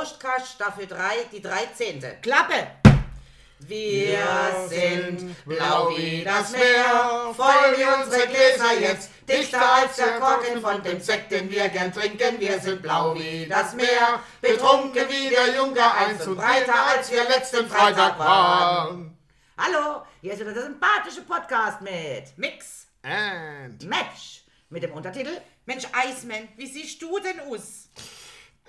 Prostkast, Staffel 3, die 13. Klappe! Wir sind blau wie das Meer, voll wie unsere Gläser jetzt, dichter als der Korken von dem Sekt, den wir gern trinken. Wir sind blau wie das Meer, betrunken wie der Junker eins und breiter als wir letzten Freitag waren. Hallo, hier ist wieder der sympathische Podcast mit Mix! And Match mit dem Untertitel Mensch, Eismann, wie siehst du denn aus?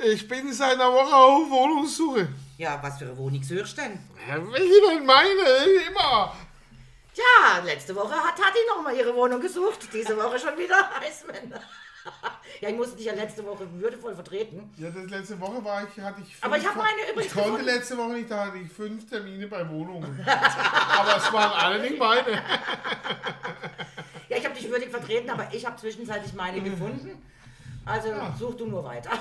Ich bin seit einer Woche auf Wohnungssuche. Ja, was für eine Wohnung suchst du denn? Ja, Welche denn meine? Immer. Ja, letzte Woche hat Tati noch mal ihre Wohnung gesucht. Diese Woche schon wieder Eismann. Ja, ich musste dich ja letzte Woche würdevoll vertreten. Ja, das letzte Woche war ich, hatte ich fünf, Aber ich habe meine übrigens Ich konnte gefunden. letzte Woche nicht, da hatte ich fünf Termine bei Wohnungen. Aber es waren alle nicht meine. Ja, ich habe dich würdig vertreten, aber ich habe zwischenzeitlich meine gefunden. Also such du nur weiter.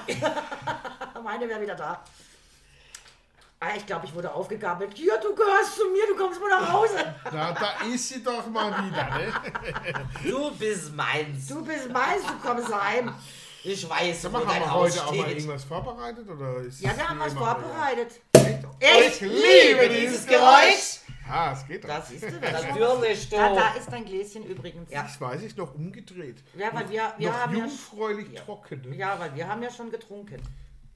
meine wäre wieder da. Ah, ich glaube, ich wurde aufgegabelt. Hier, du gehörst zu mir, du kommst mal nach Hause. Na, da ist sie doch mal wieder, ne? Du bist meins. Du bist meins, du kommst heim. Ich weiß, Sag wo mal, haben dein wir Haus heute auch mal steht. irgendwas vorbereitet? Oder ist Ja, wir haben was vorbereitet. Ich liebe dieses Geräusch. Ah, es geht doch. Das ist du, Natürlich, du. Ja, da ist dein Gläschen übrigens. Ja, Das weiß ich noch umgedreht. ja weil wir, wir noch haben ja, jungfräulich trocken. Ne? ja, weil wir haben ja schon getrunken.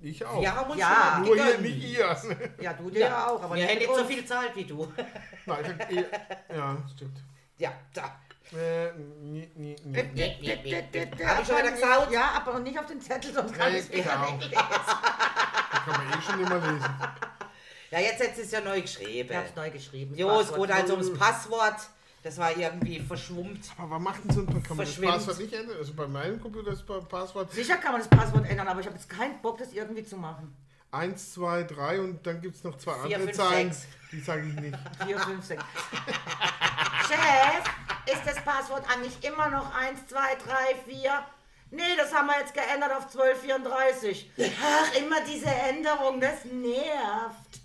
Ich auch. Wir haben uns Ja, schon Nur hier, nicht ihr. Ja, du dir ja, auch, aber Wir hätten nicht so viel Zeit wie du. Nein, ich hab eh- ja, stimmt. Ja, da. Äh, nie, nie, nie. Hab ich Aber schon wieder nicht- gesaut? Ja, aber nicht auf den Zettel, sonst kann Ja, ich es wieder nicht lesen. Da kann man eh schon immer lesen. Ja, jetzt hättest du es ja neu geschrieben. Ich hab's neu geschrieben. Jo, es geht also ums Passwort. Das war irgendwie verschwummt. Aber was macht denn so ein Kann man das Verschwimmt. Passwort nicht ändern? Also bei meinem Computer ist das Passwort Sicher kann man das Passwort ändern, aber ich habe jetzt keinen Bock, das irgendwie zu machen. 1, 2, 3 und dann gibt es noch zwei Vier, andere fünf, Zahlen. sechs. Die sage ich nicht. 4, 5, 6. Chef, ist das Passwort eigentlich immer noch 1, 2, 3, 4? Nee, das haben wir jetzt geändert auf 1234. Ach, immer diese Änderung, das nervt.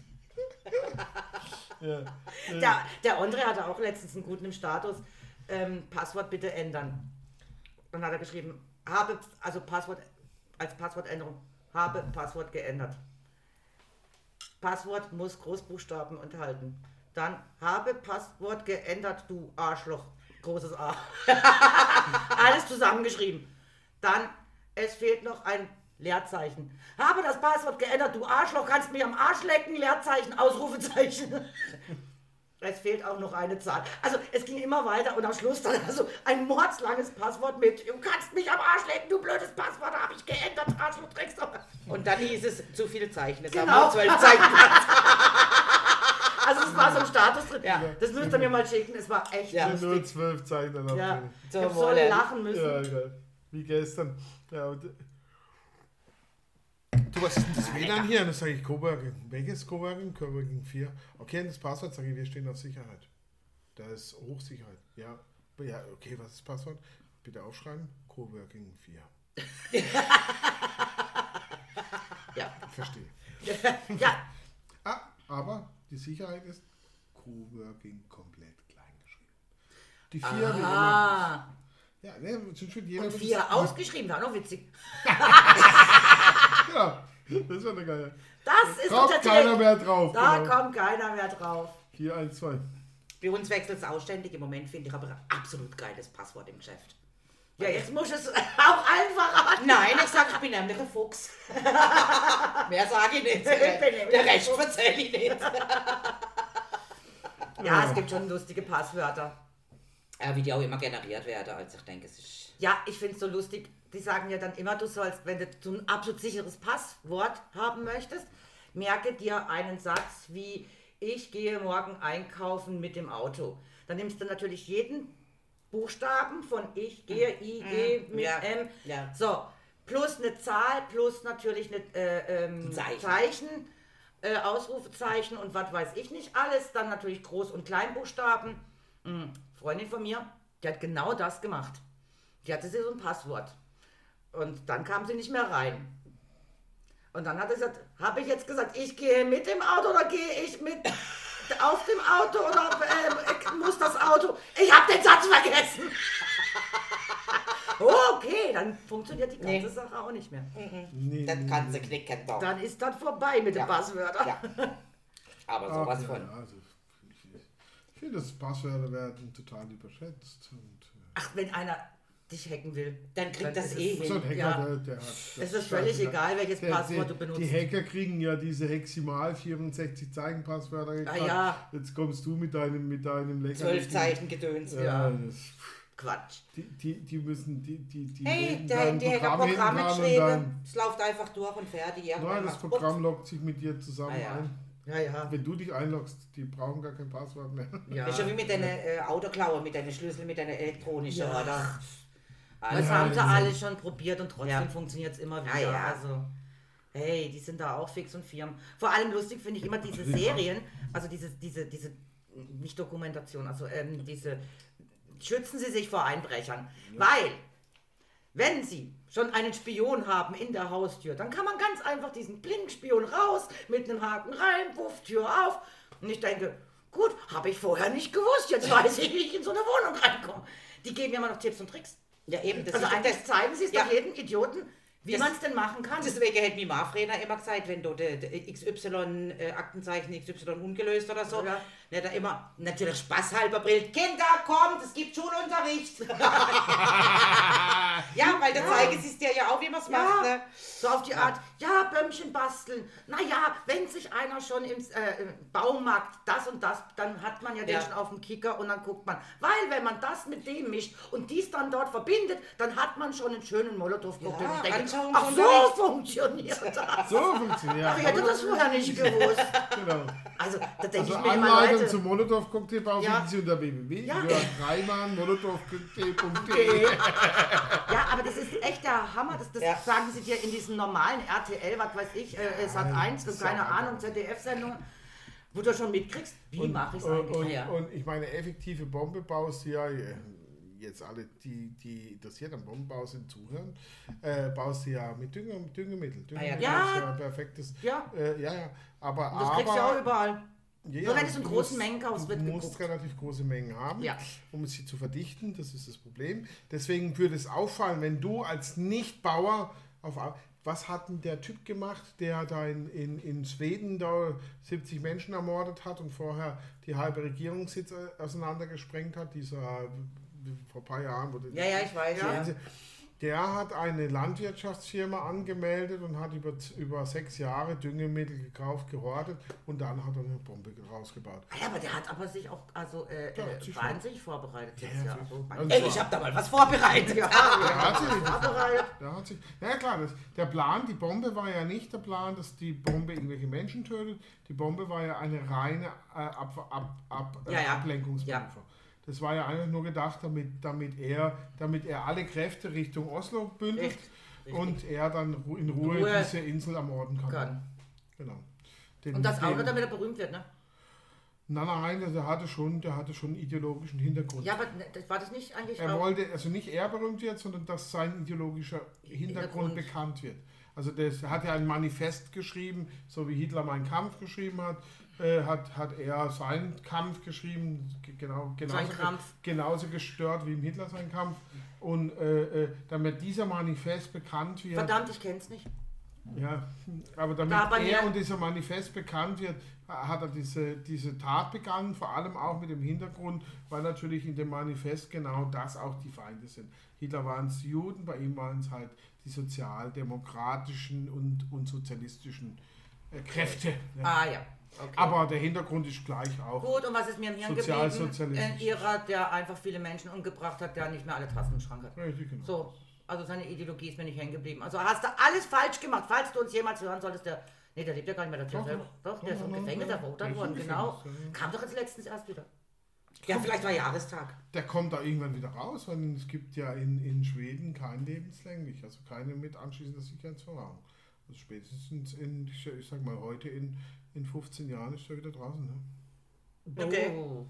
Ja. Der, der Andre hatte auch letztens einen guten im Status. Ähm, Passwort bitte ändern. Dann hat er geschrieben, habe, also Passwort, als Passwortänderung, habe Passwort geändert. Passwort muss Großbuchstaben enthalten. Dann habe Passwort geändert, du Arschloch. Großes A. Alles zusammengeschrieben. Dann, es fehlt noch ein Leerzeichen. Habe das Passwort geändert, du Arschloch, kannst mich am Arsch lecken, Leerzeichen, Ausrufezeichen. Es fehlt auch noch eine Zahl. Also es ging immer weiter und am Schluss dann also ein mordslanges Passwort mit Du kannst mich am Arsch lecken, du blödes Passwort, habe ich geändert, Arschloch, Drecksau. Und dann hieß es zu viele Zeichen. Es Genau. haben nur zwölf Zeichen. Also es war so ein Status drin. Ja. Das müsst ihr mir mal schicken, es war echt Ja. Sind nur lustig. zwölf Zeichen Ja. Ich Zum hab so lachen müssen. Ja, egal. Wie gestern. Ja, und, du, was ist denn das WLAN hier? Und dann sage ich Coworking. Welches Coworking? Coworking 4. Okay, und das Passwort sage ich, wir stehen auf Sicherheit. Da ist Hochsicherheit. Ja, ja okay, was ist das Passwort? Bitte aufschreiben. Coworking 4. Ja. Verstehe. ja, Ah, aber die Sicherheit ist Coworking komplett klein geschrieben. Die 4 wird immer. Ja, ne, sind schon jeder Und vier ausgeschrieben, war noch witzig. Ja, das war eine geile. Das ist Kommt keiner mehr drauf. Da genau. kommt keiner mehr drauf. Hier, 1, 2. Bei uns wechselt es ausständig. Im Moment finde ich aber ein absolut geiles Passwort im Geschäft. Ja, jetzt muss ich es auch einfacher Nein, ich sage, ich bin nämlich ein Fuchs. Mehr sage ich nicht. bin nämlich Der ein Rest Fuchs. erzähle ich nicht. Ja, es gibt schon lustige Passwörter. Ja, wie die auch immer generiert werden. Also ich denke, es ist... Ja, ich finde es so lustig. Die sagen ja dann immer, du sollst, wenn du so ein absolut sicheres Passwort haben möchtest, merke dir einen Satz wie, ich gehe morgen einkaufen mit dem Auto. Dann nimmst du natürlich jeden Buchstaben von ich gehe, I, G, mit ja, M. ja. So, plus eine Zahl, plus natürlich eine äh, ähm, Zeichen. Zeichen, äh, Ausrufezeichen und was weiß ich nicht alles. Dann natürlich Groß- und Kleinbuchstaben. Mhm. Freundin von mir, die hat genau das gemacht. Die hatte sie so ein Passwort. Und dann kam sie nicht mehr rein. Und dann hat er gesagt, habe ich jetzt gesagt, ich gehe mit dem Auto oder gehe ich mit auf dem Auto oder ähm, muss das Auto? Ich habe den Satz vergessen. Okay, dann funktioniert die ganze Nee. Sache auch nicht mehr. Nee, Das nee, kannst du knicken doch. Dann ist das vorbei mit den Ja. Passwörtern. Ja. Aber sowas ja, von. also, ich finde, das Passwörter werden total überschätzt. Und, äh, Ach, wenn einer dich hacken will, Dann kriegt das ist eh es- so ein hin. Hacker, Ja. der, der hat. Es ist völlig egal, welches Der- Passwort der- du benutzt. Die Hacker kriegen ja diese Heximal 64 Zeichen Passwörter gekriegt. Ah, ja. Jetzt kommst du mit deinem mit deinem lächerlichen- Zwölf Zeichen Gedöns. Ja, Ja. das, Quatsch. die, die, die müssen die die die Hey, der, Hacker Programm geschrieben. dann- Es läuft einfach durch und fertig. Nein, das Programm loggt sich mit dir zusammen Ah, ja. ein. Ja, ja. Wenn du dich einloggst, die brauchen gar kein Passwort mehr. ja. Das ist ja wie mit deiner äh, Autoklaue, mit deinen Schlüssel, mit deiner elektronischen, Ja. oder? Das Also, haben sie ja. alle schon probiert und trotzdem Ja. funktioniert es immer wieder. Ja, ja. Also, hey, die sind da auch fix und firm. Vor allem lustig finde ich immer diese Serien, also diese, diese, diese, nicht Dokumentation, also ähm, diese, schützen sie sich vor Einbrechern. Weil, wenn sie schon einen Spion haben in der Haustür, dann kann man ganz einfach diesen Blinkspion raus, mit einem Haken rein, wuff, Tür auf. Und ich denke, gut, habe ich vorher nicht gewusst, jetzt weiß ich, wie ich in so eine Wohnung reinkomme. Die geben mir immer noch Tipps und Tricks. ja, eben. Das Also ist das, zeigen sie es ja. doch jedem Idioten, wie man es denn machen kann. Deswegen hätte mir Marfreda immer gesagt, wenn du de, de XY äh, Aktenzeichen XY ungelöst oder so, Ja. ne, da immer natürlich spaßhalber brillt, Kinder, kommt, es gibt Schulunterricht. ja, weil da zeigen sie es dir ja auch, wie man es Ja. macht. Ne? So auf die Art, ja, Bömmchen basteln. Naja, wenn sich einer schon im, äh, im Baumarkt das und das, dann hat man ja den Ja. schon auf dem Kicker und dann guckt man. Weil wenn man das mit dem mischt und dies dann dort verbindet, dann hat man schon einen schönen Molotow-Cocktail. Ja, Und ich denke, ach so funktioniert das. So funktioniert Ich hätte das vorher nicht gewusst. Genau. Also, da denke Also ich mir immer, Leute, zum Molotow-Cocktail Ja. finden Sie unter www. Ja. Reimann-Molotow-Cocktail.de Ja, aber das ist echt der Hammer. Das, das Ja. sagen sie dir in diesen normalen RTL, was weiß ich, äh, Sat 1, das ist keine ja Ahnung, ZDF-Sendungen, wo du schon mitkriegst, wie mache ich es eigentlich? und, Ja. und ich meine, effektive Bombe baust du ja, äh, jetzt alle, die, die interessiert am Bombenbau sind, zuhören, äh, baust du ja mit Dünger, Düngemittel. Düngemittel Ja. ist ja perfektes. Ja. Äh, ja, ja. Aber, Und das aber, kriegst du ja auch überall. Ja, Nur wenn es in großen musst- Mengen kaufst, wird Du musst geguckt. relativ große Mengen haben, Ja. um sie zu verdichten. Das ist das Problem. Deswegen würde es auffallen, wenn du als Nichtbauer auf. Was hat denn der Typ gemacht, der da in, in, in Schweden da 70 Menschen ermordet hat und vorher die halbe Regierungssitz äh, auseinandergesprengt hat? Dieser äh, vor ein paar Jahren wurde Ja, ja, ich weiß. Ja. Der hat eine Landwirtschaftsfirma angemeldet und hat über, über sechs Jahre Düngemittel gekauft, gehortet und dann hat er eine Bombe rausgebaut. Ja, aber der hat aber sich auch also äh, Ja, äh, sich wahnsinnig vorbereitet jetzt Ja, ja. sich- Also, Ey, ich habe da mal was vorbereitet. ja, Der hat sich, vorbereitet. der hat sich, ja klar, das, der Plan, die Bombe war ja nicht der Plan, dass die Bombe irgendwelche Menschen tötet. Die Bombe war ja eine reine äh, ab, ab, ab, äh, Das war ja einfach nur gedacht, damit, damit, er, damit er alle Kräfte Richtung Oslo bündelt richtig. und er dann in Ruhe, Ruhe diese Insel ermorden kann. Kann. Genau. Den, Und das auch nur, damit er berühmt wird, ne? Nein, nein, der hatte schon, der hatte schon einen ideologischen Hintergrund. Ja, aber ne, das war das nicht eigentlich Er wollte, also nicht er berühmt wird, sondern dass sein ideologischer Hintergrund Hintergrund. bekannt wird. Also das er hat ja ein Manifest geschrieben, so wie Hitler meinen Kampf geschrieben hat, äh, hat, hat er seinen Kampf geschrieben, ge- genau, genauso, Sein Kampf. genauso gestört wie im Hitler sein Kampf. Und äh, äh, damit dieser Manifest bekannt wird, Verdammt, ich kenn's nicht. ja, aber damit Da er und dieser Manifest bekannt wird, hat er diese, diese Tat begangen, vor allem auch mit dem Hintergrund, weil natürlich in dem Manifest genau das auch die Feinde sind. Hitler waren es Juden, bei ihm waren es halt die sozialdemokratischen und, und sozialistischen äh, Kräfte. ne? Ah ja. Okay. Aber der Hintergrund ist gleich auch. Gut, und was ist mir im Hirn geblieben? Ein Ihrer, der einfach viele Menschen umgebracht hat, der nicht mehr alle Tassen im Schrank hat. Richtig, genau. So, also seine Ideologie ist mir nicht hängen geblieben. Also hast du alles falsch gemacht, falls du uns jemals hören solltest. Der, nee, der lebt ja gar nicht mehr, der Doch. Doch, doch. der ist im Gefängnis Der worden, genau. Kam doch jetzt letztens erst wieder. Ja, vielleicht war Jahrestag. Der kommt da irgendwann wieder raus, weil es gibt ja in, in Schweden kein lebenslänglich, also keine mit anschließender Sicherheitsverwahrung. Also spätestens in, ich sag mal, heute in, in 15 Jahren ist er wieder draußen. Ne? Okay. Oh.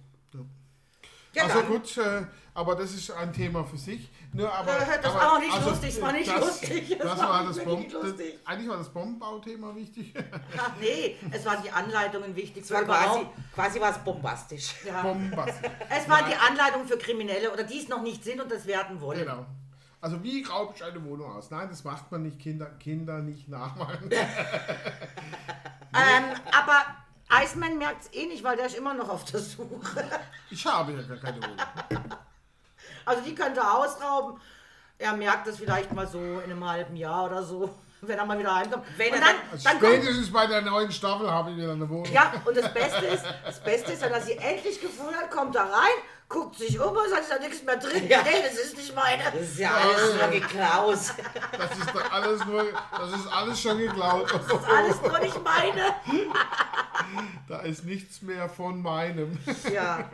Ja, also dann. gut, äh, aber das ist ein Thema für sich. Nur, aber, Äh, das aber, war auch nicht lustig, das war nicht das, lustig, das Das, war war das Bomben, nicht das, lustig. eigentlich war das Bombenbauthema wichtig. Ach nee, es waren die Anleitungen wichtig. Es war quasi, quasi war es bombastisch. Ja. Bombenbastel. Es waren die Anleitungen für Kriminelle oder die es noch nicht sind und das werden wollen. Genau. Also wie raube ich eine Wohnung aus? Nein, das macht man nicht, Kinder, Kinder nicht nachmachen. Ähm, aber Iceman merkt es eh nicht, weil der ist immer noch auf der Suche. Ich habe ja gar keine Wohnung. Also die könnte er ausrauben. Er merkt es vielleicht mal so in einem halben Jahr oder so, wenn er mal wieder reinkommt. Wenn und er dann, Also dann kommt, spätestens bei der neuen Staffel habe ich wieder eine Wohnung. ja, und das Beste ist, das Beste ist, wenn er sie endlich gefunden hat, kommt er rein, guckt sich um und sagt, ist da nichts mehr drin. Ja. Nee, das ist nicht meine. Das ist ja alles nur geklaus. Das ist doch alles nur, das ist alles schon geklaut. Das ist alles nur nicht meine. Da ist nichts mehr von meinem. Ja.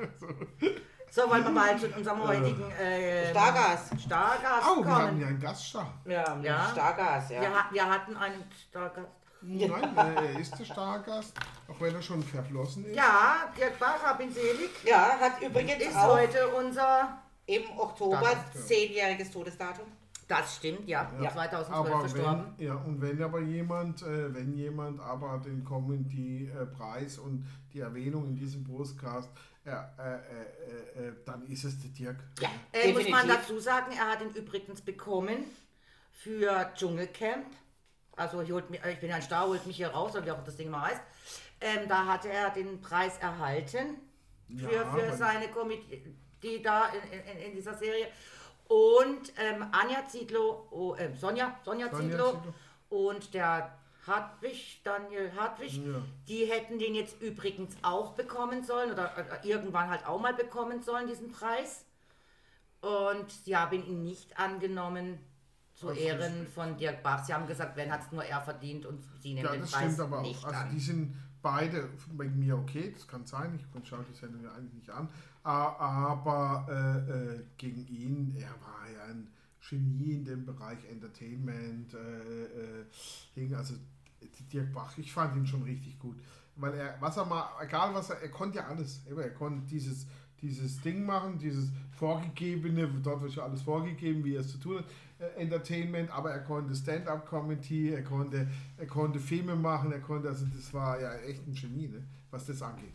So, wollen wir mal zu unserem heutigen äh, Stargas. Stargast Oh, wir haben kommen. ja einen Gaststar. Ja, Ja. Stargas, ja. Wir, wir hatten einen Stargast. Nein, äh, er ist der Stargast, auch wenn er schon verflossen ist. Ja, Dirk Bacher, bin selig, Ja, hat übrigens ist auch heute unser... im Oktober zehnjähriges Todesdatum. Das stimmt, ja. Ja. 2012 Aber verstorben. wenn, ja, und wenn aber jemand, äh, wenn jemand aber den Comedy-Preis und die Erwähnung in diesem Podcast, äh, äh, äh, äh, dann ist es der Dirk. Ja, Äh, muss man dazu sagen, er hat ihn übrigens bekommen für Dschungelcamp. Also holt mich, ich bin ein Star, holt mich hier raus, oder wie auch das Ding mal heißt. Ähm, da hatte er den Preis erhalten für, Ja, für seine Comedy die da in, in, in dieser Serie. Und ähm, Anja Ziedlow, oh, äh, Sonja, Sonja, Sonja Ziedlow Ziedlow. und der Hartwig, Daniel Hartwig, Ja. die hätten den jetzt übrigens auch bekommen sollen oder äh, irgendwann halt auch mal bekommen sollen, diesen Preis. Und sie haben ihn nicht angenommen zu Das Ehren von Dirk Bach. Sie haben gesagt, wenn hat es nur er verdient und sie nehmen Ja, den das Preis stimmt aber nicht auch. Also an. die sind beide wegen mir okay, das kann sein, ich schaue die Sendung ja eigentlich nicht an, aber äh, äh, gegen ihn, er war ja ein Genie in dem Bereich Entertainment, äh, äh, also Dirk Bach, ich fand ihn schon richtig gut, weil er, was er mal, egal was er, er konnte ja alles, er konnte dieses dieses Ding machen, dieses vorgegebene, dort wird ja alles vorgegeben, wie er es zu tun hat, Entertainment, aber er konnte Stand-up-Comedy, er konnte, er konnte Filme machen, er konnte, also das war ja echt ein Genie, ne, was das angeht.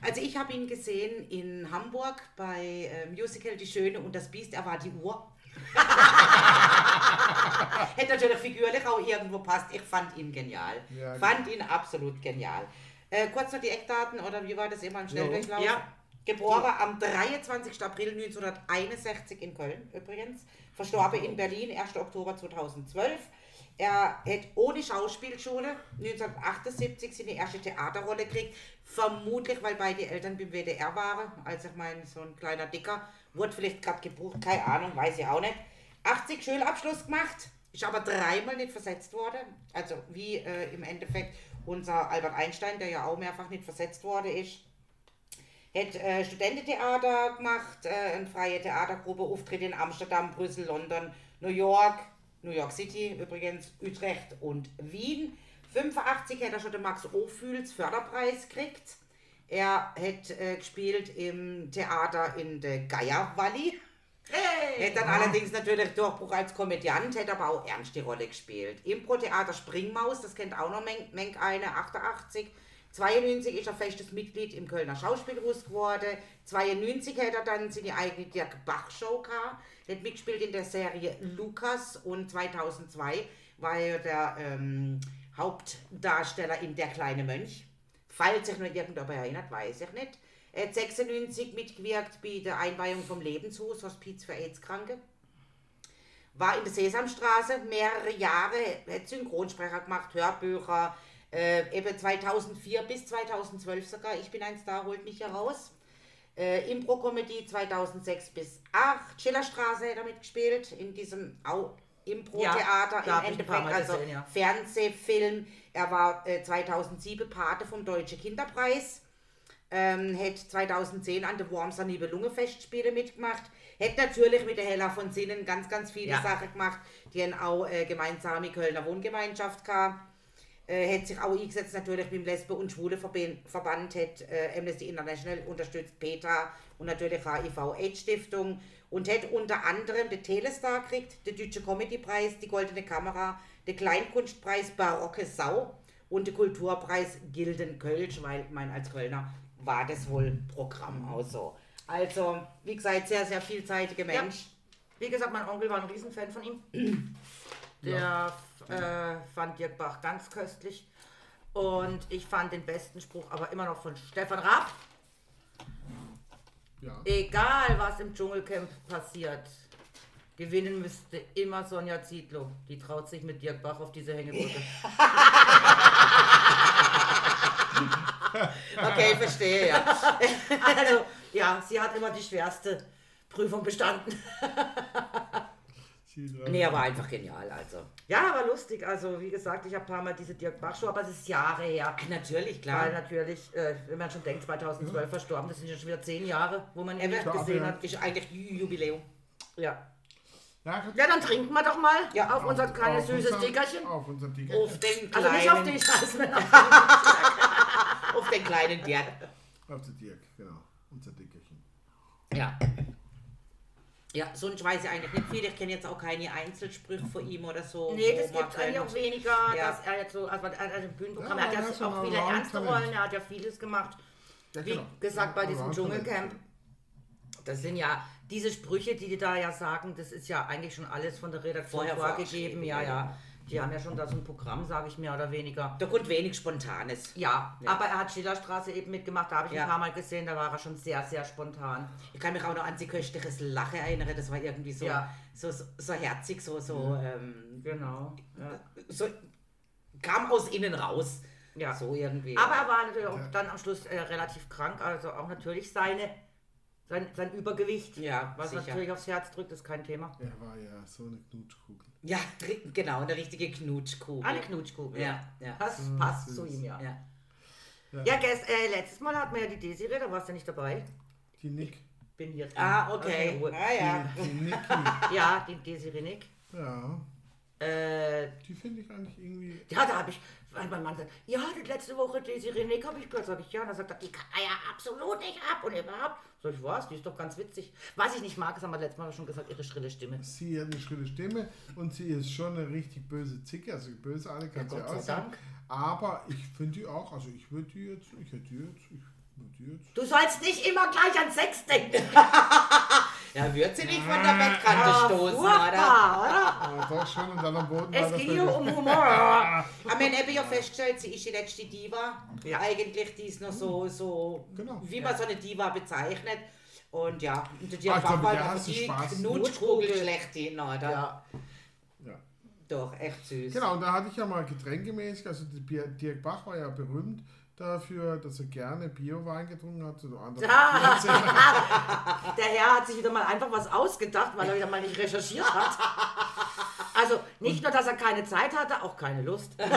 Also ich habe ihn gesehen in Hamburg bei äh, Musical Die Schöne und das Biest. Er war die Uhr. Hätte natürlich figürlich auch irgendwo passt. Ich fand ihn genial. Ja, fand ihn absolut genial. Äh, kurz noch die Eckdaten, oder wie war das immer im Schnelldurchlauf? Ja. Geboren am 23. April 1961 in Köln übrigens. Verstorben in Berlin 1. Oktober 2012. Er hat ohne Schauspielschule 1978 seine erste Theaterrolle gekriegt. Vermutlich, weil beide Eltern beim WDR waren. Als ich mein, so ein kleiner Dicker, wurde vielleicht gerade gebucht, keine Ahnung, weiß ich auch nicht. 80 Schulabschluss gemacht, ist aber dreimal nicht versetzt worden. Also wie äh, im Endeffekt unser Albert Einstein, der ja auch mehrfach nicht versetzt worden ist. Hat äh, Studententheater gemacht, äh, eine freie Theatergruppe, Auftritte in Amsterdam, Brüssel, London, New York, New York City übrigens, Utrecht und Wien. 85 hat er schon den Max Ophüls Förderpreis gekriegt. Er hat äh, gespielt im Theater in der Geier Valley. Hey! Hätte dann allerdings natürlich Durchbruch als Komödiant, hätte aber auch ernst die Rolle gespielt. Impro-Theater Springmaus, das kennt auch noch Menk, Menk eine, 88. 92 ist er festes Mitglied im Kölner Schauspielhaus geworden. 92 hat er dann seine eigene Dirk Bach-Show gehabt. Er hat mitgespielt in der Serie Lukas und 2002 war er der ähm, Hauptdarsteller in Der kleine Mönch. Falls sich nur irgendjemand erinnert, weiß ich nicht. Er hat 96 mitgewirkt bei der Einweihung vom Lebenshaus, Hospiz für AIDS-Kranke. War in der Sesamstraße mehrere Jahre, hat Synchronsprecher gemacht, Hörbücher, äh, eben 2004 bis 2012 sogar. Ich bin ein Star, holt mich heraus. Äh, Impro-Comedy 2006 bis 8. Schillerstraße hat er mitgespielt, in diesem Impro-Theater Ja, im Endeffekt, also gesehen, ja. Fernsehfilm. Er war äh, 2007 Pate vom Deutschen Kinderpreis. Ähm, hat 2010 an der Wormser Nibelunge-Festspiele mitgemacht. Hätte natürlich mit der Hella von Sinnen ganz, ganz viele Ja. Sachen gemacht. Die haben auch äh, gemeinsame Kölner Wohngemeinschaft gehabt. Äh, hat sich auch eingesetzt natürlich beim Lesbe- und Schwule-Verband, hat äh, Amnesty International unterstützt, PETA und natürlich HIV-AIDS-Stiftung und hat unter anderem den Telestar gekriegt, den Deutsche Comedy-Preis, die Goldene Kamera, den Kleinkunstpreis Barocke Sau und den Kulturpreis Gilden Kölsch, weil, meine, als Kölner war das wohl Programm auch so. Also, wie gesagt, sehr, sehr vielseitiger Mensch. wie gesagt, mein Onkel war ein Riesenfan von ihm. Der äh, fand Dirk Bach ganz köstlich. Und ich fand den besten Spruch aber immer noch von Stefan Raab. Ja. Egal, was im Dschungelcamp passiert, gewinnen müsste immer Sonja Zietlow. Die traut sich mit Dirk Bach auf diese Hängebrücke. Okay, verstehe, ja. also, ja, sie hat immer die schwerste Prüfung bestanden. Nee, aber einfach genial, also. Ja, aber lustig. Also, wie gesagt, ich habe ein paar Mal diese Dirk Bach-Show, aber es ist Jahre her. Natürlich, Weil klar. natürlich, äh, wenn man schon denkt, 2012 verstorben, das sind ja schon wieder zehn Jahre, wo man ihn nicht Ja, gesehen hat. Ist eigentlich Jubiläum. Ja. Ja, ja, dann trinken wir doch mal Ja, auf unser kleines Auf süßes unser- Dickerchen. Auf unser Dickerchen. Auf den Also nicht auf kleinen, den Scheiß, sondern auf auf den kleinen Dirk. Auf den Dirk, genau. Unser Dickerchen. Ja. Ja, sonst weiß ich eigentlich nicht viel. Ich kenne jetzt auch keine Einzelsprüche von ihm oder so. Nee, das gibt eigentlich auch weniger, Ja. dass er jetzt so, also hat ein Bühnenprogramm, Ja, er hat er ja auch viele ernste. Rollen, er hat ja vieles gemacht. Ja, Wie genau. gesagt, bei Ja, diesem. Dschungelcamp, das sind ja diese Sprüche, die die da ja sagen, das ist ja eigentlich schon alles von der Redaktion Vorher vorgegeben. Ja, ja. Die haben ja schon da so ein Programm, sage ich mehr oder weniger. Da kommt wenig Spontanes. Ja, Ja. aber er hat Schillerstraße eben mitgemacht, da habe ich ihn Ja. ein paar Mal gesehen, da war er schon sehr, sehr spontan. Ich kann mich auch noch an sie köstliches Lachen erinnern. Das war irgendwie so, Ja. so, so, so herzig, so, so, ähm, Genau. So kam aus innen raus. Ja. So irgendwie. Aber er war natürlich auch dann am Schluss äh, relativ krank, also auch natürlich seine, sein, sein Übergewicht. Ja, Was sicher. natürlich aufs Herz drückt, ist kein Thema. Er war ja so eine Knutschkugel. Ja, genau, eine richtige Knutschkugel. Eine Knutschkugel. Ja, ja. Das Mm, passt süß. zu ihm, ja. Ja. Ja, gest, äh, letztes Mal hatten wir ja die Desiree, da warst du nicht dabei. Die Nick. Bin hier drin. Ah, okay. Ruhe. Ah, ja. Die, die Niki. Ja, die Desiree Nick. Ja. Äh, Die finde ich eigentlich irgendwie. ja, da habe ich, weil mein Mann sagt, ja, die letzte Woche Desiree Nick habe ich gehört. Sag ich, ja, und dann sagt er, die kann er ja absolut nicht ab und überhaupt. Sag ich, was, die ist doch ganz witzig. Was ich nicht mag, das haben wir letztes Mal schon gesagt, ihre schrille Stimme. Sie hat eine schrille Stimme und sie ist schon eine richtig böse Zicke, also böse alle kann sie Gott sei auch sein. Aber ich finde die auch, also ich würde die jetzt, ich hätte die jetzt, ich würde die jetzt. Du sollst nicht immer gleich an Sex denken. Ja, wird sie nicht von der Bettkante Ah, stoßen, oder? Aber doch schon und dann am Boden Es ging hier völlig- um Humor. Aber wir haben ja festgestellt, sie ist die letzte Diva. Ja. Eigentlich, die ist noch so, so Genau. wie man so eine Diva bezeichnet. Und ja, und die Ah, ich war halt die. Knutschkugel schlechthin, oder? Ja. Ja. Doch, echt süß. Genau, und da hatte ich ja mal getränkemäßig, also Dirk Bach war ja berühmt dafür, dass er gerne Bio-Wein getrunken hat. Ah. Der Herr hat sich wieder mal einfach was ausgedacht, weil er wieder mal nicht recherchiert hat. Also nicht nur, dass er keine Zeit hatte, auch keine Lust. Und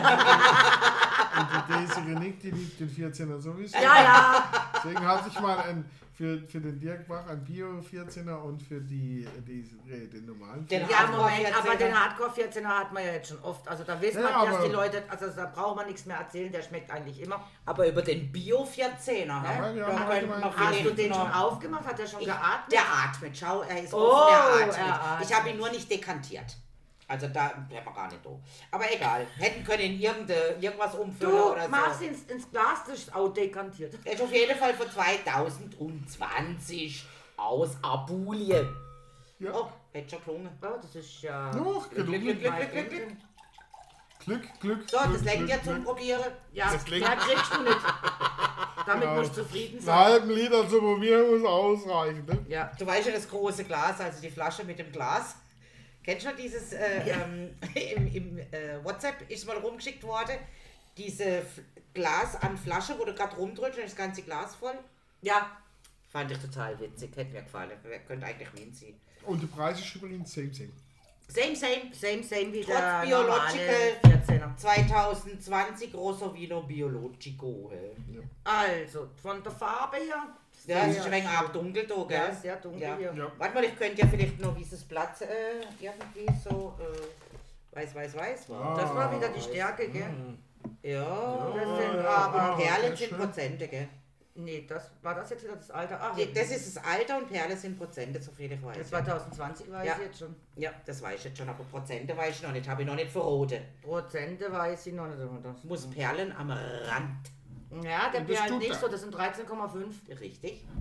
die Daisy Renick, die liebt den 14er sowieso. Ja, ja. Deswegen hatte ich mal ein, für, für den Dirk Bach ein Bio-14er und für die, die, den normalen Den 14er. Ja, Hardcore Moment, 14er. aber den Hardcore 14er hat man ja jetzt schon oft. Also da wissen Ja, wir, dass die Leute, also da braucht man nichts mehr erzählen, der schmeckt eigentlich immer. Aber über den Bio-14er, Aber hä? wir Da haben könnte heute man mal- Hast du den schon aufgemacht? Hat der schon Ich, geatmet? der atmet, schau, er ist Oh, offen, er atmet. er atmet. Ich habe ihn nur nicht dekantiert. Also da wäre man gar nicht da. Aber egal, hätten können irgende, irgendwas umfüllen du oder machst so. ins, ins Glas, das ist auch dekantiert. Er ist auf jeden Fall von 2020 aus Apulien. Ja. Oh, hätte schon gelungen. Oh, das ist ja... Noch Glück, gelungen. Glück, Glück, Glück, Glück, Glück. Glück, Glück. So, Glück, das lenkt ja zum. Probieren. Ja, Das klingt- mehr kriegst du nicht. Damit Genau. musst du zufrieden Einen sein. halben Liter zu probieren muss ausreichen. Ne? Ja. Du weißt ja das große Glas, also die Flasche mit dem Glas. Kennst du noch dieses, äh, Ja. ähm, im, im äh, WhatsApp ist mal rumgeschickt worden, diese F Glas an Flasche, wo du gerade rumdrückst und das ganze Glas voll? Ja. Fand ich total witzig, hätte mir gefallen. Wer könnte eigentlich minziehen. Und der Preis ist übrigens same, same. Same, same. Same, same wie Trotz der Biological. normale 14er. 2020 Rosso Vino Biologico. hä? Also, von der Farbe her. Ja, es ist ein wenig dunkel da, gell? Ja, sehr dunkel Ja. hier. Ja. Warte mal, ich könnte ja vielleicht noch dieses Platz äh, irgendwie so äh, weiß, weiß, weiß. Ah. Das war wieder die Stärke, gell? Ja, Das sind ja, aber ja. Perlen sind. Prozente, gell? Nee, das war das jetzt wieder das Alter. Ach, Die- Das ist das Alter und Perle sind Prozente, so viel ich weiß. 2020 weiß Ja. ich jetzt schon. Ja, das weiß ich jetzt schon, aber Prozente weiß ich noch nicht, habe ich noch nicht verrote. Prozente weiß ich noch nicht. Das. Muss Perlen am Rand. Ja, der Perl tut nicht so, das sind 13,5. Richtig?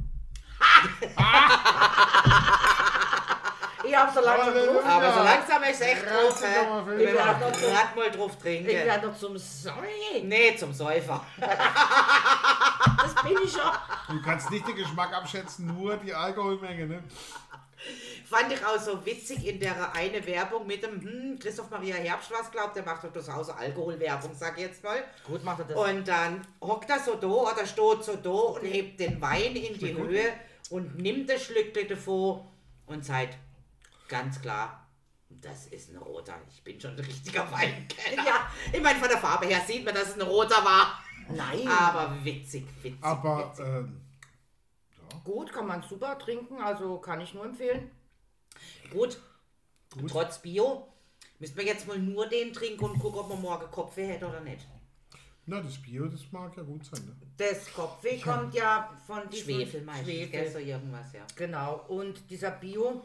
Ich hab so langsam Aber- drauf. Aber so langsam ist echt drauf, Ich werd werden noch so- gerade mal drauf Ich trinken. werde noch zum Sorry. Nee, zum Säufer. Das bin ich schon. Du kannst nicht den Geschmack abschätzen, nur die Alkoholmenge, ne? Fand ich auch so witzig in der eine Werbung mit dem hm, Christoph Maria Herbst, was glaubt, der macht doch das Hause Alkoholwerbung, sag ich jetzt mal. Gut macht er das. Und dann hockt er so da oder steht so da und hebt den Wein in die. Höhe und nimmt das Schlückle davor und sagt ganz klar, das ist ein roter. Ich bin schon ein richtiger Weinkenner. Ja. Ich meine, von der Farbe her sieht man, dass es ein roter war. Nein. Aber witzig, witzig. Aber, witzig. ähm, Gut, kann man super trinken, also kann ich nur empfehlen. Gut, Gut. trotz Bio müssen wir jetzt mal nur den trinken und gucken, ob man morgen Kopfweh hätte oder nicht. na, das Bio, das mag ja gut sein, ne? Das Kopfweh kommt ja von diesem Schwefel meistens, Schwefel. gell, so irgendwas, ja. Genau. Und dieser Bio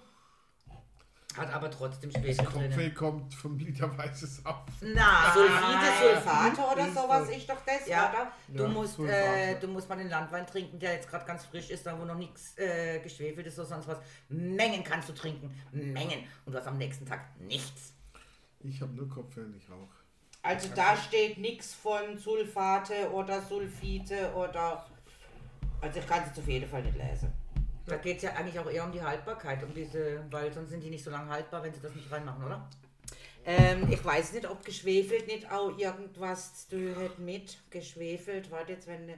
hat aber trotzdem Schwefel Kopfweh drin. kommt vom Liter weißes Saft. Nein. Sulfide, Sulfate oder sowas, ich doch das, Ja, oder? du, Ja, musst, Sulfate. äh, du musst mal den Landwein trinken, der jetzt gerade ganz frisch ist, da wo noch nichts äh, geschwefelt ist oder sonst was. Mengen kannst du trinken. Mengen. Und du hast am nächsten Tag nichts. Ich habe nur Kopfweh und ich rauche. Also da steht nichts von Sulfate oder Sulfite oder... Also ich kann es jetzt auf jeden Fall nicht lesen. Da geht es ja eigentlich auch eher um die Haltbarkeit, um diese, weil sonst sind die nicht so lange haltbar, wenn sie das nicht reinmachen, oder? Ähm, ich weiß nicht, ob geschwefelt nicht auch irgendwas zu hat mit geschwefelt. Warte jetzt, wenn... Ähm,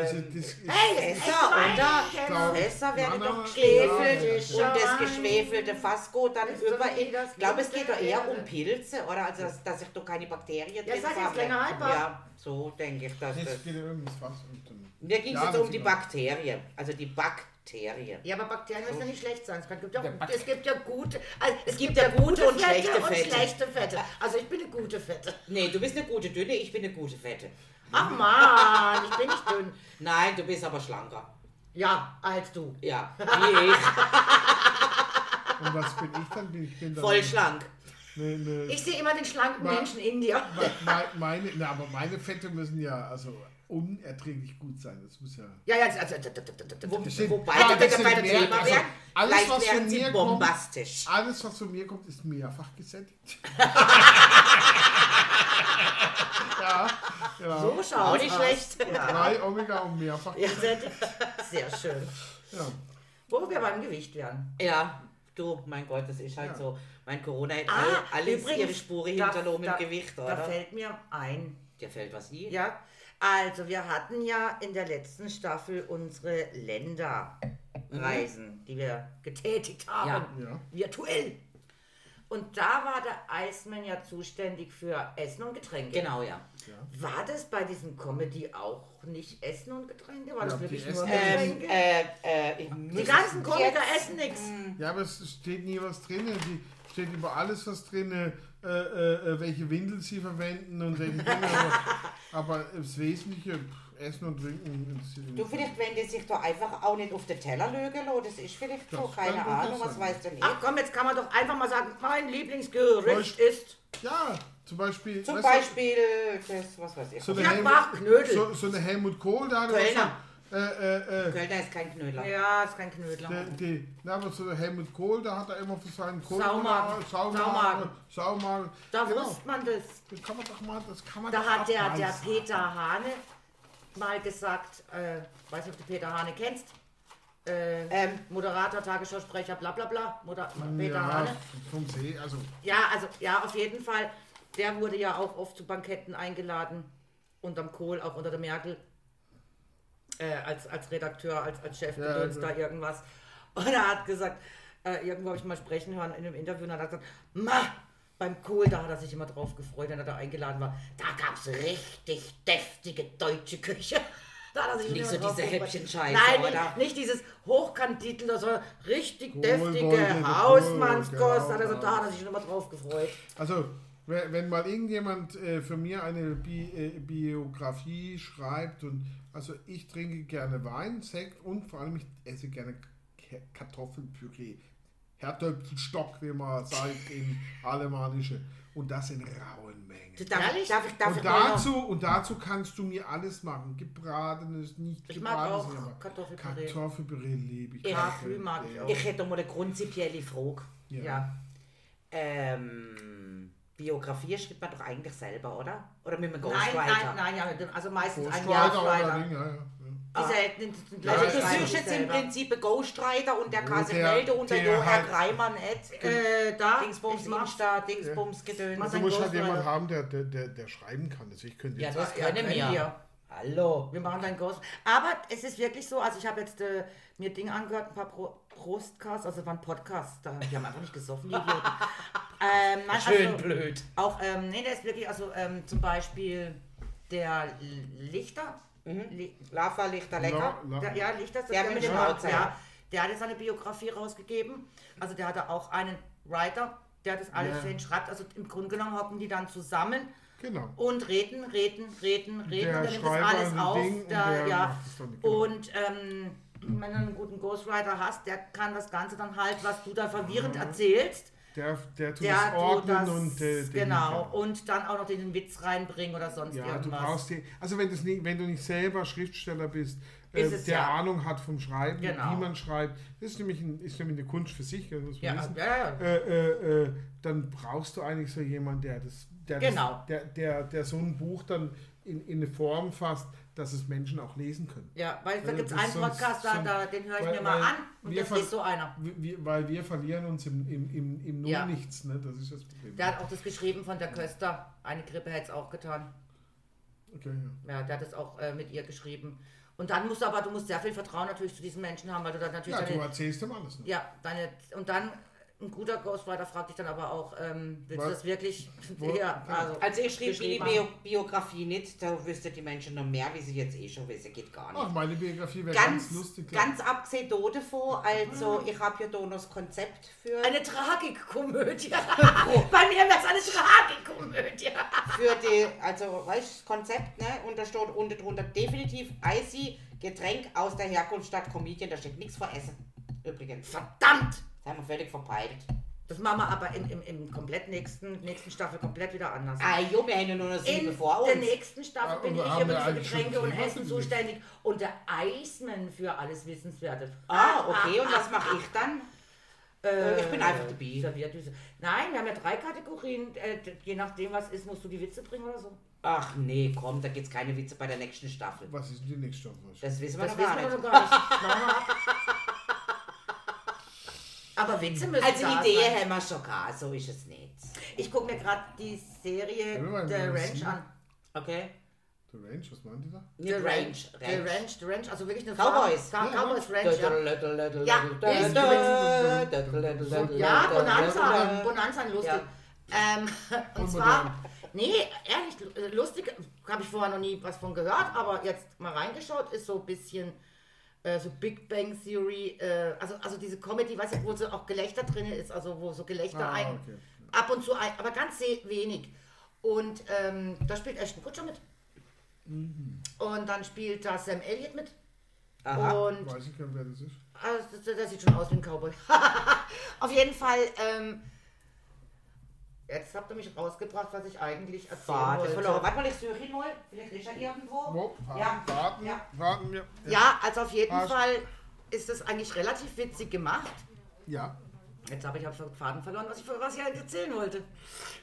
Also, das ist, Hey, Fässer, oder? Glaub- Fässer werden doch geschwefelt ja, und das geschwefelte geht dann Ist über in. Ich glaube, es geht doch eher um Pilze, oder? Also, dass, dass sich doch keine Bakterien Ja, drin sag jetzt länger haltbar. Ja, so denke ich, dass das. Mir ging es Ja, jetzt um die. Bakterien. Also die Bakterien. Ja, aber Bakterien müssen ja nicht schlecht sein. Es, kann, gibt ja, es gibt ja gute, also es, gibt ja gute und schlechte und Fette. schlechte Fette. Also ich bin eine gute Fette. Nee, du bist eine gute Dünne, ich bin eine gute Fette. Ach man, ich bin nicht dünn. Nein, du bist aber schlanker. Ja, als du. Ja, wie ich. Und was bin ich dann? Bin Ich bin dann Voll schlank. Ne, ne, Ich sehe immer den schlanken Ma- Menschen in dir. me- meine, na, aber meine Fette müssen ja also unerträglich gut sein. Das muss ja. Ja, ja, also, Wo, Das sind- wobei, Ja, das bei mehr- Thema also alles, was von mir kommt- bombastisch. Alles, was von mir kommt, ist mehrfach gesättigt. ja, ja. so schaut's Auch nicht schlecht. Drei Omega und mehrfach. Ja, sehr schön. Ja. Wo wir beim Gewicht wären. Ja, du, mein Gott, das ist halt Ja. so. Mein Corona hat Ah, all- alles übrigens, ihre Spuren da- hinterlassen da- im Gewicht, Da oder? fällt mir ein, Dir fällt was ein? Ja, also wir hatten ja in der letzten Staffel unsere Länderreisen, die wir getätigt haben, Ja. Ja. virtuell. Und da war der Eismann ja zuständig für Essen und Getränke. Genau, ja. War das bei diesem Comedy auch nicht Essen und Getränke? War das Ja, die wirklich nur ja Ähm, Getränke? äh, äh, die ganzen Komiker essen nichts. ja, aber es steht nie was drin. Die steht über alles was drin, äh, äh, welche Windel sie verwenden und welche Dinge. aber, aber das Wesentliche, pff, Essen und Trinken. interessiert mich Du, vielleicht, wenn die sich da einfach auch nicht auf den Teller lügen lassen, das ist vielleicht so, Das keine kann durchaus Ahnung, was weißt du nicht. Ach komm, jetzt kann man doch einfach mal sagen, mein Lieblingsgericht ist Ja, zum Beispiel. Zum Beispiel, das, was weiß ich. So eine, Helmut, so, so eine Helmut Kohl, da hat er Kölner. so, äh, äh, äh, Kölner ist kein Knödler. Ja, ist kein Knödler. die, die, na, aber so der Helmut Kohl, da hat er immer für seinen Kohl Saumagen. Saumagen, Saumagen. Da genau. wusste man das. Das kann man doch mal, das kann man Da doch hat der, der. Peter Hane mal gesagt, äh, weiß nicht, ob du Peter Hane kennst, äh, Ähm, Moderator, Tagesschausprecher, bla bla bla, Moder Peter Ja, Hane. vom See, also Ja, also, ja, auf jeden Fall. Der wurde ja auch oft zu Banketten eingeladen, unterm Kohl, auch unter der Merkel, äh, als, als Redakteur, als, als Chef, Ja, ja. da irgendwas. Und er hat gesagt, äh, irgendwo habe ich mal sprechen hören in einem Interview, und er hat gesagt, Ma, beim Kohl, da hat er sich immer drauf gefreut, wenn er da eingeladen war. Da gab es richtig deftige deutsche Küche. Da hat er sich Nicht immer so diese. Häppchenscheiße, Nein, oder? nicht, nicht dieses Hochkanttitel, sondern richtig Wohlwollende deftige Kohl, Hausmannskost. genau, Also da genau. hat er sich schon immer drauf gefreut. Also, wenn mal irgendjemand äh, für mir eine Bi äh, Biografie schreibt und also ich trinke gerne Wein, Sekt und vor allem ich esse gerne K Kartoffelpüree. Herdöpfelstock, wie man sagt im Alemannische. Und das in rauen Mengen. Darf, Ehrlich? darf ich, darf Und ich dazu, und dazu kannst du mir alles machen. Gebratenes, nicht Ich mag gebratenes. auch aber Kartoffelpüree. Kartoffelpüree liebe ich. Parfüm mag ich auch. Ich hätte mal eine prinzipielle Frage. Ja. Ja. Ähm, Biografie schreibt man doch eigentlich selber, oder? Oder mit einem Nein, Ghostwriter? nein, nein, ja, mit dem- also meistens ein Ghostwriter ja, ja. ja. Die selten sind Ja, Also du ja, suchst jetzt im. Prinzip einen Ghostwriter und der kann Wo sich der- melden unter der Jo Herr halt- Greimann at Äh, da, Dingsbums Insta, Dingsbums Gedöns. Was Du musst halt jemanden haben, der, der, der, der schreiben kann. Also ich könnte Ja, jetzt das Ja, können können wir. Hallo. Wir machen dann Ghost. Aber es ist wirklich so, also ich habe jetzt äh, mir Dinge angehört, ein paar Pro Prostcasts, also waren Podcasts, da, die haben einfach nicht gesoffen, die Idioten. ähm, nein, Schön also, blöd. Auch, ähm, nee, der ist wirklich, also ähm, zum Beispiel der Lichter. Li Lava Lichter lecker. La- la- der, ja, Lichter, das Der der mit dem Schnauzer. ja, Der hat jetzt seine Biografie rausgegeben. Also der hatte auch einen Writer, der das alles Ja. schreibt. Also im Grunde genommen hocken die dann zusammen Genau. und reden, reden, reden, reden. Der und dann nimmt das alles auf. Ding und da, der ja. es dann, genau. Und ähm, wenn du einen guten Ghostwriter hast, der kann das Ganze dann halt, was du da verwirrend erzählst, Der, der tut der ordnen das, und äh, den- genau, und dann auch noch den Witz reinbringen oder sonst Ja, du irgendwas. brauchst die, also wenn, das nicht, wenn du nicht selber Schriftsteller bist, äh, der ja. Ahnung hat vom Schreiben, Genau. wie man schreibt, das ist nämlich, ein, ist nämlich eine Kunst für sich, ja, ja, ja. Äh, äh, äh, dann brauchst du eigentlich so jemanden, der das, der, Genau. das, der, der, der so ein Buch dann in, in eine Form fasst, dass es Menschen auch lesen können. Ja, weil da gibt es das einen Podcast, da, da, den höre ich weil- mir mal an und das ist so einer. Wir, weil wir verlieren uns im, im, im, im Ja. Nur-Nichts, ne? das ist das Problem. Der hat auch das geschrieben von der Köster. Eine Grippe hätte es auch getan. okay, ja. Ja, der hat es auch äh, mit ihr geschrieben. Und dann musst du aber, du musst sehr viel Vertrauen natürlich zu diesen Menschen haben, weil du dann natürlich ja, du deine, erzählst ihm alles. Ne? ja, deine, und dann, ein guter Ghostwriter fragt dich dann aber auch, ähm, willst du Was? das wirklich, ja, also, Also ich schrieb die geschrieben Bio. Biografie nicht, da wüsste die Menschen noch mehr, wie sie jetzt eh schon wissen, geht gar nicht. Ach, meine Biografie wäre ganz, ganz, lustig. ich. ganz abgesehen davon, also ich habe ja da noch das Konzept für, eine Tragikkomödie. Bei mir wäre es eine Tragikkomödie. für die, also weißt du, das Konzept, ne? Und da steht unten drunter definitiv icy Getränk aus der Herkunftsstadt Comedian, da steht nichts vor Essen. Übrigens. Das haben wir völlig verpeilt. Das machen wir aber in, im, im komplett nächsten, nächsten Staffel komplett wieder anders. Ah jo, wir haben ja nur noch sieben In vor der uns. nächsten Staffel Ah, bin ich eigentlich schon Getränke und Essen zuständig und der Iceman für alles Wissenswerte. Ah, okay, und was mache ich dann? Äh, ich bin einfach dabei. Servierdüse. Nein, wir haben ja drei Kategorien. Äh, je nachdem, was ist, musst du die Witze bringen oder so. Ach nee, komm, da gibt's keine Witze bei der nächsten Staffel. Was ist denn die nächste Staffel? Das wissen wir Das noch wissen gar wir nicht. noch gar nicht. Aber Witze müssen Also da Idee sein. haben wir schon gehabt, so ist es nicht. Ich gucke mir gerade die Serie Ja, The Ranch an. Okay? The Range, was meinen die da? The Range. Ranch. The Ranch, The Ranch, also wirklich eine Cowboys. Farm, Ja, Cowboys Ranch, ja. Ja, Ja, Bonanza. Bonanza, lustig. Ja. Ähm, und Und zwar, modern. nee, ehrlich, äh, lustig, habe ich vorher noch nie was von gehört, aber jetzt mal reingeschaut, ist so ein bisschen äh, so Big Bang Theory, äh, also, also diese Comedy, weißt du, wo so auch Gelächter drin ist, also wo so Gelächter Ah, ein, okay. ab und zu ein, aber ganz wenig. Und ähm, da spielt Ashton Kutscher mit. Mhm. Und dann spielt da Sam Elliott mit. Aha. Und Weiß ich gar nicht, wer das ist. also, das, das sieht schon aus wie ein Cowboy. Auf jeden Fall, ähm, jetzt habt ihr mich rausgebracht, was ich eigentlich erzählen Fahrt wollte. verloren. Warte mal, ich suche ihn mal. Vielleicht ist er irgendwo. Wo? Ja. Warten, Ja. warten wir. Ja, also auf jeden Arsch. Fall ist das eigentlich relativ witzig gemacht. Ja. Jetzt habe ich den Faden verloren, was ich, was ich erzählen wollte.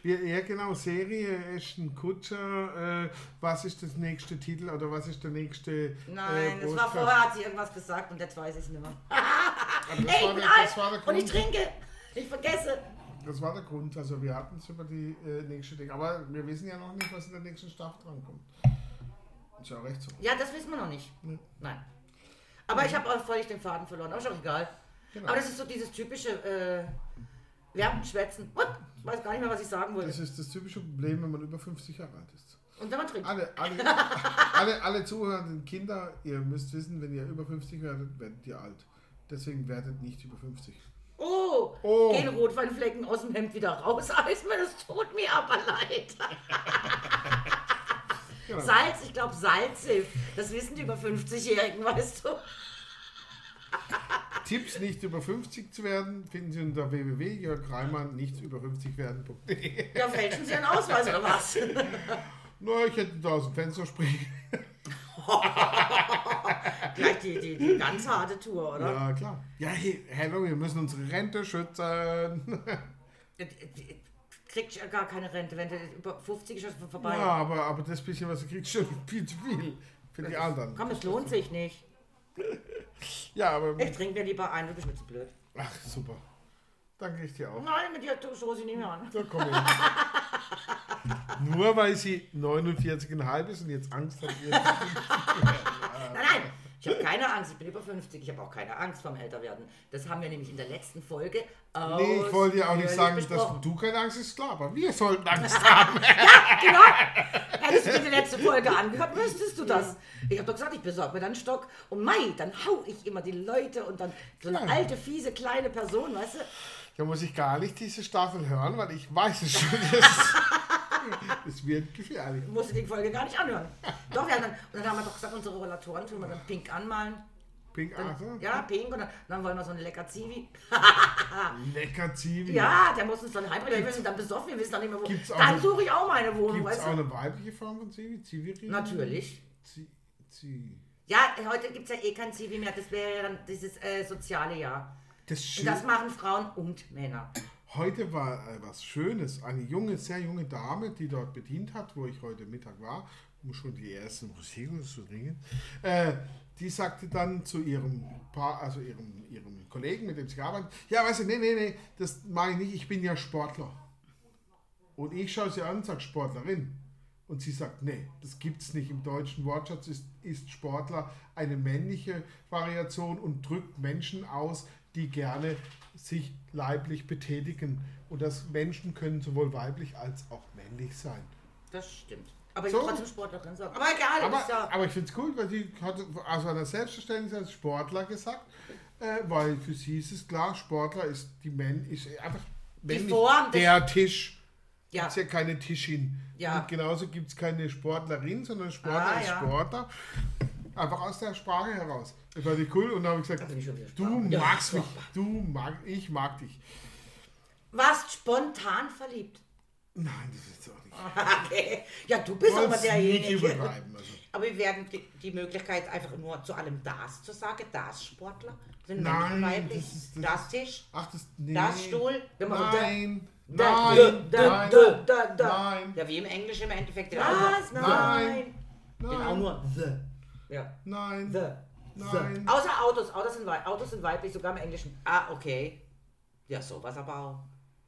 Ja, ja, genau, Serie, Ashton Kutscher, äh, was ist das nächste Titel oder was ist der nächste Nein, äh, das war vorher, hat sie irgendwas gesagt und jetzt weiß ich es nicht mehr. Ey, ich bin alt und ich trinke. Ich vergesse. Das war der Grund. Also wir hatten es über die äh, nächste Ding. Aber wir wissen ja noch nicht, was in der nächsten Staffel drankommt. Ist ja auch recht so. Ja, das wissen wir noch nicht. Nee. Nein. Aber ich habe auch völlig den Faden verloren. Aber ist auch egal. Genau. Aber das ist so dieses typische äh, Werben, Schwätzen. Und weiß gar nicht mehr, was ich sagen wollte. Das ist das typische Problem, wenn man über 50 Jahre alt ist. Und wenn man trinkt. Alle, alle, alle, alle zuhörenden Kinder, ihr müsst wissen, wenn ihr über 50 werdet, werdet ihr alt. Deswegen werdet nicht über 50. Oh, Oh. gehen Rotweinflecken aus dem Hemd wieder raus. Eismann, das tut mir aber leid. Genau. Salz, ich glaube Salz hilft. Das wissen die über 50-Jährigen, weißt du. Tipps, nicht über 50 zu werden, finden Sie unter www.jörgreimann nichts über 50 werden.de. Ja, fälschen Sie einen Ausweis oder was? Na, ich hätte da aus dem Fenster springen. Gleich die, die, die ganz harte Tour, oder? Ja, klar. Ja, hey, hallo, wir müssen unsere Rente schützen. Kriegt ja gar keine Rente, wenn der über 50 ist, ist vorbei. Ja, aber, aber das bisschen, was du kriegst, schon viel zu viel für die anderen. Komm, es lohnt sich nicht. Ja, aber. Ich trinke mir lieber ein, du bist mir zu blöd. Ach, super. Danke ich dir auch. Nein, mit dir stoße ich nicht mehr an. So, komm ich. Nur weil sie 49,5 ist und jetzt Angst hat, ihr. Nein, nein, ich habe keine Angst, ich bin über 50, ich habe auch keine Angst vom Älterwerden. Das haben wir nämlich in der letzten Folge Nee, ich wollte ja auch nicht sagen, dass du keine Angst hast, klar, aber wir sollten Angst haben. Genau. Hättest du die letzte Folge angehört, wüsstest du das. Ich habe doch gesagt, ich besorge mir dann einen Stock. Und Mai, dann hau ich immer die Leute und dann so eine Ja. alte, fiese, kleine Person, weißt du? Da muss ich gar nicht diese Staffel hören, weil ich weiß es schon. Das wird gefährlich. Du musst die Folge gar nicht anhören. Doch, haben dann, und dann haben wir doch gesagt, unsere Rollatoren tun wir dann pink anmalen. Pink, ach so. Ja, pink. Und dann, dann wollen wir so eine lecker Zivi. Lecker Zivi. Ja, der muss uns dann heimbringen. Wir sind dann besoffen, wir wissen dann nicht mehr wo. Gibt's Dann eine- suche ich auch meine Wohnung, Gibt es auch du? eine weibliche Form von Zivi? Zivirin? Natürlich. Zi, Zi. Ja, heute gibt es ja eh kein Zivi mehr. Das wäre ja dann dieses äh, soziale Jahr. Das, das machen Frauen und Männer. Heute war äh, was Schönes. Eine junge, sehr junge Dame, die dort bedient hat, wo ich heute Mittag war, um schon die ersten Rosigos zu trinken. Äh, die sagte dann zu ihrem Paar, also ihrem, ihrem Kollegen, mit dem sie gearbeitet ja, weißt du, nee, nee, nee, das mache ich nicht, ich bin ja Sportler. Und ich schaue sie an und sage Sportlerin. Und sie sagt, nee, das gibt es nicht. Im deutschen Wortschatz ist, ist Sportler eine männliche Variation und drückt Menschen aus, die gerne sich leiblich betätigen. Und das Menschen können sowohl weiblich als auch männlich sein. Das stimmt. Aber ich So. trotzdem Sportlerin sagen. Aber egal, Aber, ist ja. aber ich finde es cool, weil sie hat aus einer Selbstverständlichkeit als Sportler gesagt, äh, weil für sie ist es klar, Sportler ist die Männ ist einfach männlich. Form des- der Tisch. Ja. Gibt es ja keine Tischin. Ja. Und genauso gibt es keine Sportlerin, sondern Sportler Ah, ist ja. Sportler. Einfach aus der Sprache heraus. Das fand ich cool und dann habe ich gesagt, ich du Sprache. Ja. magst mich, du mag, ich mag dich. Warst spontan verliebt. Nein, das ist auch nicht. Okay. Ja, du bist aber derjenige. Also. Aber wir werden die, die Möglichkeit einfach nur zu allem das zu sagen, das Sportler, sind Nein, weiblich, das ist- das- das Tisch, Ach, das, nee. das Stuhl. Da- Nein, da- nein, da- nein, da- da- da- nein, Ja, wie im Englischen im Endeffekt. Nein. auch nein, nur the. Ja. nein, The. nein. Außer Autos. Autos sind, wei- Autos sind weiblich, sogar im Englischen. Ah, okay. Ja, sowas aber auch.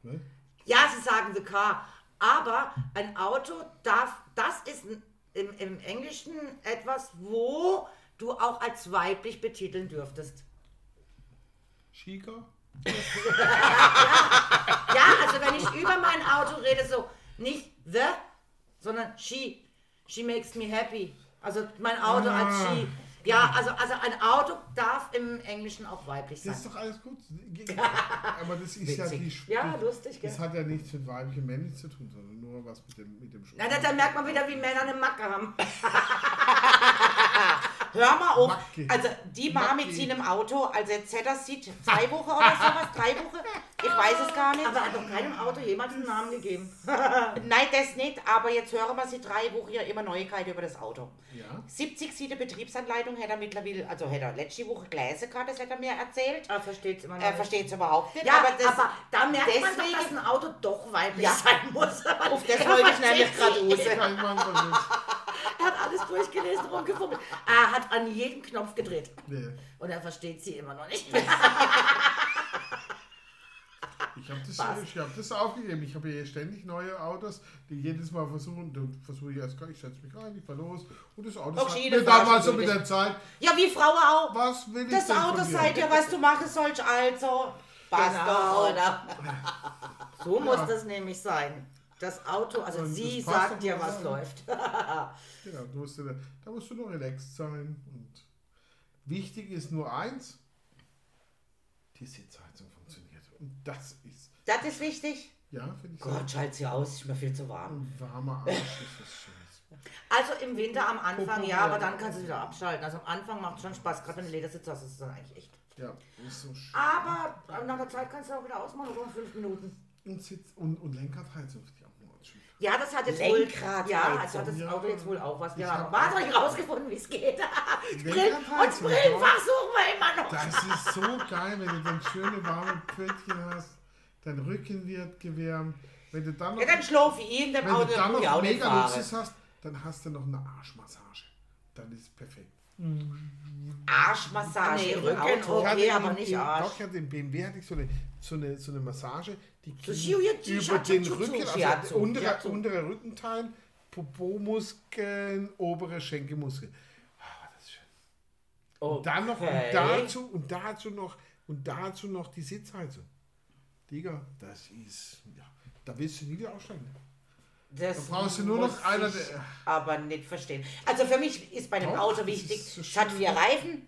Ne? Ja, sie sagen the car. Aber ein Auto darf, das ist im, im Englischen etwas, wo du auch als weiblich betiteln dürftest. Chica? Ja, also wenn ich über mein Auto rede, so nicht the, sondern she. She makes me happy. Also mein Auto Ah. als she. Ja, also, also ein Auto darf im Englischen auch weiblich Das ist sein. doch alles gut. Aber das ist ja die Sp- Ja, lustig, gell? Das hat ja nichts mit weiblich und männlich zu tun, sondern nur was mit dem, mit dem Schutz. Na, da merkt man wieder, wie Männer eine Macke haben. Hör mal auf. Macke. Also die Mami Macke. ziehen im Auto, also jetzt hätte das sieht zwei Wochen oder sowas, drei Wochen. Ich weiß es gar nicht. Aber hat doch keinem Auto jemals einen Namen gegeben. Nein, das nicht, aber jetzt hören wir sie drei Wochen ja immer Neuigkeiten über das Auto. Ja? 70 Seiten Betriebsanleitung hätte er mittlerweile, also hätte er letzte Woche Gläser gehabt, das hätte er mir erzählt. Er versteht es immer noch Er nicht. versteht es überhaupt nicht. Ja, aber, das, da merkt man doch, deswegen- dass ein Auto doch weiblich Ja. sein muss. auf das wollte ich nämlich gerade raus. Er hat alles durchgelesen, rumgefummelt. Er hat an jedem Knopf gedreht. Nee. Und er versteht sie immer noch nicht. Ich habe das, ich hab das aufgegeben. Ich habe hier ständig neue Autos, die jedes Mal versuchen, dann versuche ich erst, ich setze mich rein, ich fahr los. Und das Auto Auf sagt mir damals so mit der Zeit, Ja, wie Frau auch. was will ich Das Auto seid ja, was du machen sollst, also. Passt Genau. doch, oder? So muss das nämlich sein. Das Auto, also Und sie sagt dir, was rein. läuft. Genau, du musst, da, musst du nur relaxed sein. Und wichtig ist nur eins, die Sitzheizung funktioniert. Und das ist, Das ist wichtig. ja, finde ich Gott, schalt sie aus, ist mir viel zu warm. Ein warmer Arsch ist das schön. Also im Winter am Anfang, ja, aber dann kannst du wieder abschalten. Also am Anfang macht es schon Spaß, gerade wenn du Ledersitz hast, ist es dann eigentlich echt Ja, ist so schön. Aber nach der Zeit kannst du auch wieder ausmachen, so fünf Minuten. Und, Sitz und, und Lenkradheizung finde ich auch mal schön. Ja, das hat jetzt wohl. Lenkradheizung. Ja, das hat das Ja. Auto jetzt wohl auch was. Ich Ja, hab- Warte, ich rausgefunden, wie es geht. Und Brillenfach suchen wir immer noch. Das ist so geil, wenn du dann schöne warme Pfötchen hast, dein Rücken wird gewärmt. Wenn du dann noch, Ja, dann schlafe ich in dem wenn Auto, du dann noch mega. Luxus hast, dann hast du noch eine Arschmassage. Dann ist es perfekt. Arschmassage Nee, Rücken, okay. aber nicht Arsch. Doch, ich hatte im BMW hatte ich so eine, so eine, so eine Massage, die Shiuya- über den Rücken, also Shiatsu. untere, Shiatsu. untere Rückenteil, Popo-Muskeln, obere Schenkelmuskeln. Ah, das ist schön. Und dann noch, und Okay. dazu, und dazu noch, und dazu noch die Sitzheizung. Digga, das ist, ja, da willst du nie wieder aussteigen. Das Da brauchst du nur noch einer, aber nicht verstehen. Also für mich ist bei einem Doch, Auto wichtig, so hat vier Reifen,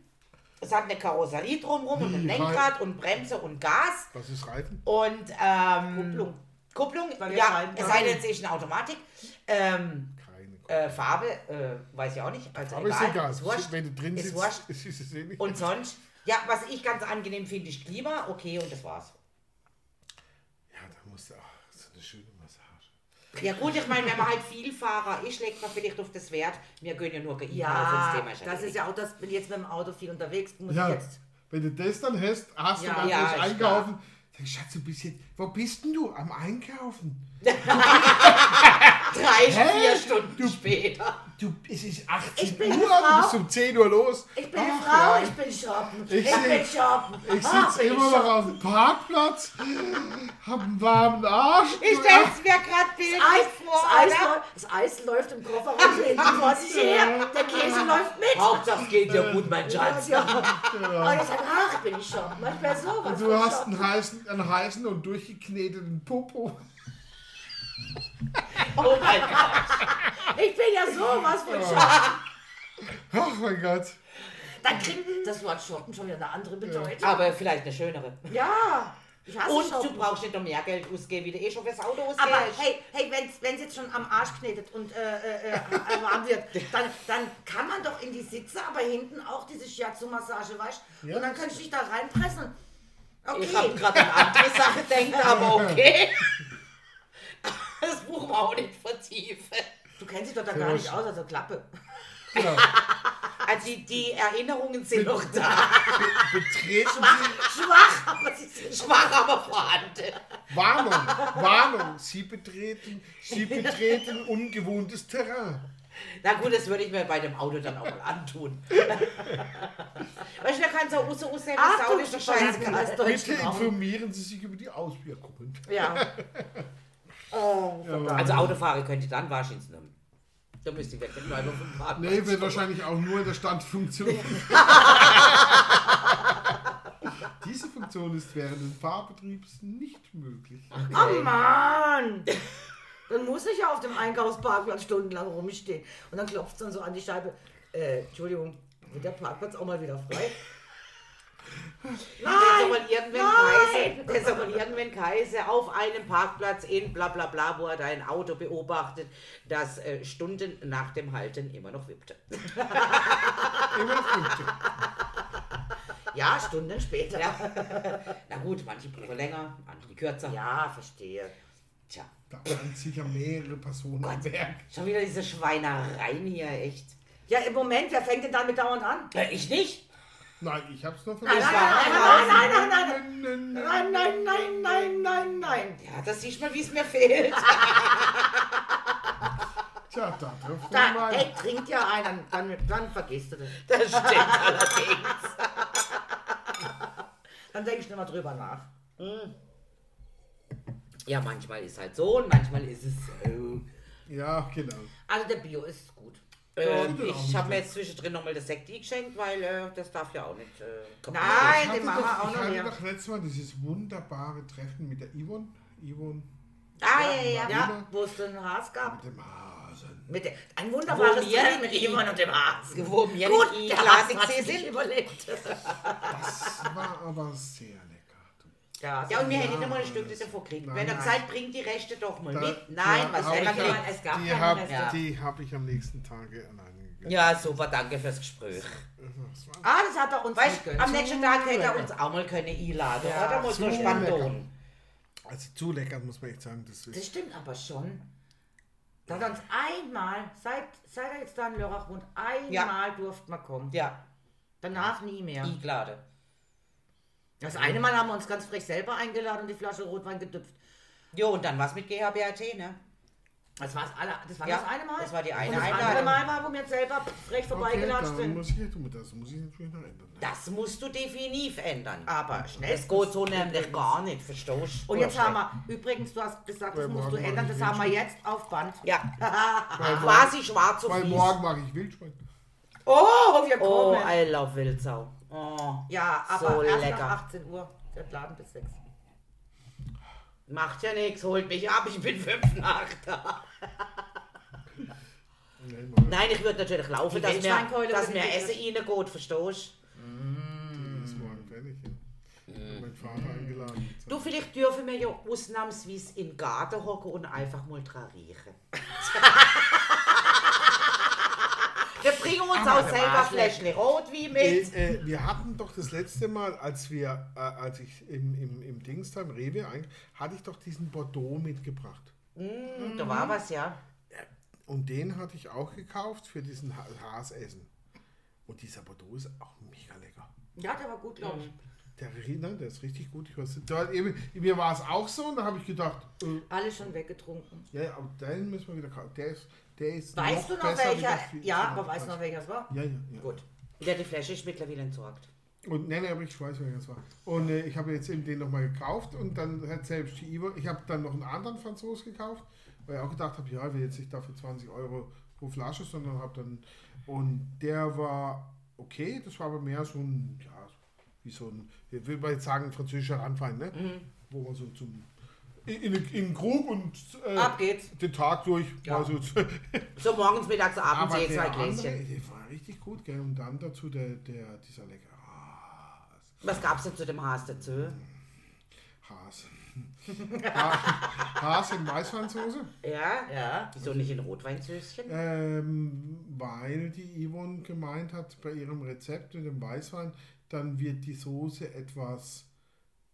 es hat eine Karosserie drumherum und ein Wie, Lenkrad und Bremse und Gas Was ist Reifen? und ähm, Kupplung. Kupplung, ja, es sei denn, es ist eine Automatik. Ähm, Keine äh, Farbe, äh, weiß ich auch nicht. Also Aber ist egal. Ist wurscht. Wenn du drin ist sitzt, wurscht. ist es eh nicht. Und sonst, ja, was ich ganz angenehm finde, ist Klima, okay, und das war's. ja, da musst du, ach, so eine schöne Massage. Ja gut, ich meine, wenn man halt Vielfahrer ist, legt man vielleicht auf das Wert. Wir können ja nur gehen, Ja, Thema ist das ist ja auch das, bin jetzt mit dem Auto viel unterwegs, muss Ja, ich jetzt. wenn du das dann hast, hast Ja, du dann ja, ist einkaufen. Sag, Schatz, du bist jetzt, wo bist denn du? Am Einkaufen? Drei, Hä? vier Stunden später. Du, es ist 18 Ich bin Uhr, du bist um 10 Uhr los. Ich bin eine Ach, Frau, ja. ich bin shoppen. Ich Ich, seh- bin shoppen. Ich Ah, sitze bin immer noch auf dem Parkplatz, hab einen warmen Arsch. Ich stell's mir gerade Das bildlich Eis, vor, das, Eis das Eis läuft im Kofferraum hinten vor sich her. Der Käse läuft mit. Hauptsache es geht dir gut, mein Schatz. Ja. Und ich sage, ach, bin ich shoppen. Manchmal sowas. Du hast einen heißen, einen heißen und durchgekneteten Popo. Oh mein Gott. Ich bin ja sowas von shoppen. Ach mein Gott. Dann kriegt das Wort shoppen schon wieder eine andere Bedeutung. Aber vielleicht eine schönere. Ja. Ich hasse Und shoppen. du brauchst nicht noch mehr Geld ausgeben, wie du eh schon fürs Auto ausgibst. Aber hey, hey wenn es jetzt schon am Arsch knetet und äh, äh, äh, warm wird, dann, dann kann man doch in die Sitze, aber hinten auch diese Shiatsu-Massage, weißt du? Ja, und dann könnte ich dich da reinpressen. Okay. Ich habe gerade an andere Sachen gedacht, aber okay. Buch wir auch nicht vertiefen. du kennst dich doch da gar nicht aus, also Klappe. Genau. Also die, die Erinnerungen sind noch da. Betreten Sie, Schwach, aber sie sind Schwach, aber vorhanden. Warnung, Warnung, Sie betreten, Sie betreten ungewohntes Terrain. Na gut, das würde ich mir bei dem Auto dann auch mal antun. weißt du, da kannst du auch so aussehen, Achtung, Auto ist als Deutsch Bitte informieren Sie sich über die Auswirkungen. Ja. Oh. Also Autofahrer könnt ihr dann wahrscheinlich nehmen. Da müsst ihr nur einmal vom Parkplatz. Nee, wird wahrscheinlich auch nur in der Standfunktion. Diese Funktion ist während des Fahrbetriebs nicht möglich. Oh Mann! Dann muss ich ja auf dem Einkaufsparkplatz stundenlang rumstehen. Und dann klopft es dann so an die Scheibe. Äh, Entschuldigung, wird der Parkplatz auch mal wieder frei? Der soll mal irgendwann Nein! Kaiser, der soll mal irgendwann Kaiser auf einem Parkplatz in bla bla bla, wo er dein Auto beobachtet, das äh, Stunden nach dem Halten immer noch wippte. Immer noch Punkte. Ja, Stunden später. Ja. Na gut, manche brauchen länger, andere kürzer. Ja, verstehe. Tja, Da waren sicher mehrere Personen am Werk. schon wieder diese Schweinereien hier, echt. Ja, im Moment, wer fängt denn damit dauernd an? Äh, ich nicht. Nein, ich hab's noch Nein, vergessen. nein, nein, nein, nein, nein, nein, nein, nein, nein, nein, nein, nein, nein. Ja, das siehst du mal, wie es mir fehlt. Tja, da trifft man Da, mal. ey, trinkt ja einen, dann, dann vergisst du das. Das stimmt allerdings. Dann denke ich nicht mal drüber nach. Ja, manchmal ist halt so und manchmal ist es so. Ja, genau. Also der Bio ist gut. Äh, er auch ich habe mir jetzt zwischendrin nochmal das Sekti geschenkt, weil äh, das darf ja auch nicht. Äh, Nein, Ich hatte den machen wir auch ich noch hatte mehr. doch letztes Mal dieses wunderbare Treffen mit der Yvonne. Yvonne. Ah, ja, ja, ja. Ja, wo es den Haas gab. mit dem Hasen. Mit der, ein wunderbares Treffen mit Yvonne und dem Hasen. Wo wir Gut, der Haas hat sich überlebt. Das war aber sehr. Ja, Ja, und wir Ja, hätten nicht mal ein Stück davon gekriegt. nein, Wenn er. Zeit bringt, die Rechte doch mal Da- mit. Nein, ja, was ich man ja- gemacht? es gab Die keine habe Reste. Ja. die hab ich am nächsten Tage alleine gegessen. Ja, super, danke fürs Gespräch. Ah, das hat er uns Weißt am nächsten Tag hätte er uns auch mal können einladen, Ja, oder? Muss nur so Spandon. Also zu lecker, muss man echt sagen. Das Das ist, stimmt aber schon. Da hat uns einmal, seit, seit er jetzt da in Lörrach wohnt, einmal durfte man kommen. Ja, Danach nie mehr. eingeladen. Das eine Mal haben wir uns ganz frech selber eingeladen und die Flasche Rotwein gedüpft. Jo, und dann was mit GHBAT, ne? Das war das, alle, das, war Ja, das eine Mal. das war die und eine das andere Einladung. Mal war, wo wir selber frech okay, vorbeigelatscht dann sind. muss ich, das muss ich natürlich noch ändern. Ne? Das musst du definitiv ändern. Aber schnell. Das geht so nämlich gar nicht, verstehst du? Und jetzt haben wir, übrigens, du hast gesagt, das Weil musst du ändern, das haben wir jetzt auf Band. Ja, quasi schwarz auf Weil morgen mache ich Wildschwein. Oh, wir Oh, kommen. I love Wildsau. Oh, ja, aber so erst lecker. nach 18 Uhr. Der Laden bis 6. macht ja nichts, holt mich ab, ich bin fünf nach da. Nein, ich würde natürlich laufen, dass mir, dass mir ich Essen reingeht, verstehst du? Die ist morgen fertig. Ja. Ich hab meinen Vater eingeladen. Du, vielleicht dürfen wir ja ausnahmsweise im Garten hocken und einfach mal dran riechen. wir bringen uns auch selber. Fläschchen Rotwein Äh, mit. äh, wir hatten doch das letzte Mal, als wir, äh, als ich im, im, im Dings da im Rewe ein, hatte ich doch diesen Bordeaux mitgebracht. Mm, da war was, ja. Und den hatte ich auch gekauft für diesen Ha- Haasessen. Und dieser Bordeaux ist auch mega lecker. Ja, der war gut, glaube ich. Der, nein, der ist richtig gut. Ich weiß, da, eben, mir war es auch so und da habe ich gedacht, äh, Alles schon weggetrunken. ja, aber den müssen wir wieder kaufen. Der ist, der ist Weißt du noch besser wie welcher? Ja, aber weißt du noch welcher es war? Ja, ja, ja. Gut. Ja, die Flasche ist mittlerweile entsorgt. Und nee, nee, aber ich weiß, wer das war. Und äh, ich habe jetzt eben den nochmal gekauft und dann hat selbst die Ivo, ich habe dann noch einen anderen Franzos gekauft, weil ich auch gedacht habe, ja, ich will jetzt nicht dafür 20 Euro pro Flasche, sondern habe dann, und der war okay, das war aber mehr so ein, ja, wie so ein, ich will mal jetzt sagen, französischer Randwein, ne? Wo man so zum, in, den Krug und äh, Ab geht's. den Tag durch, Ja. so So morgens, mittags, abends je zwei Gläschen. der war richtig gut, gell? Und dann dazu der, der, dieser leckere Haas. Was gab's denn zu dem Haas dazu? Haas. Ha- Haas in Weißweinsoße, Ja? Ja. Wieso nicht in Rotweinsößchen? ähm, weil die Yvonne gemeint hat, bei ihrem Rezept mit dem Weißwein, dann wird die Soße etwas.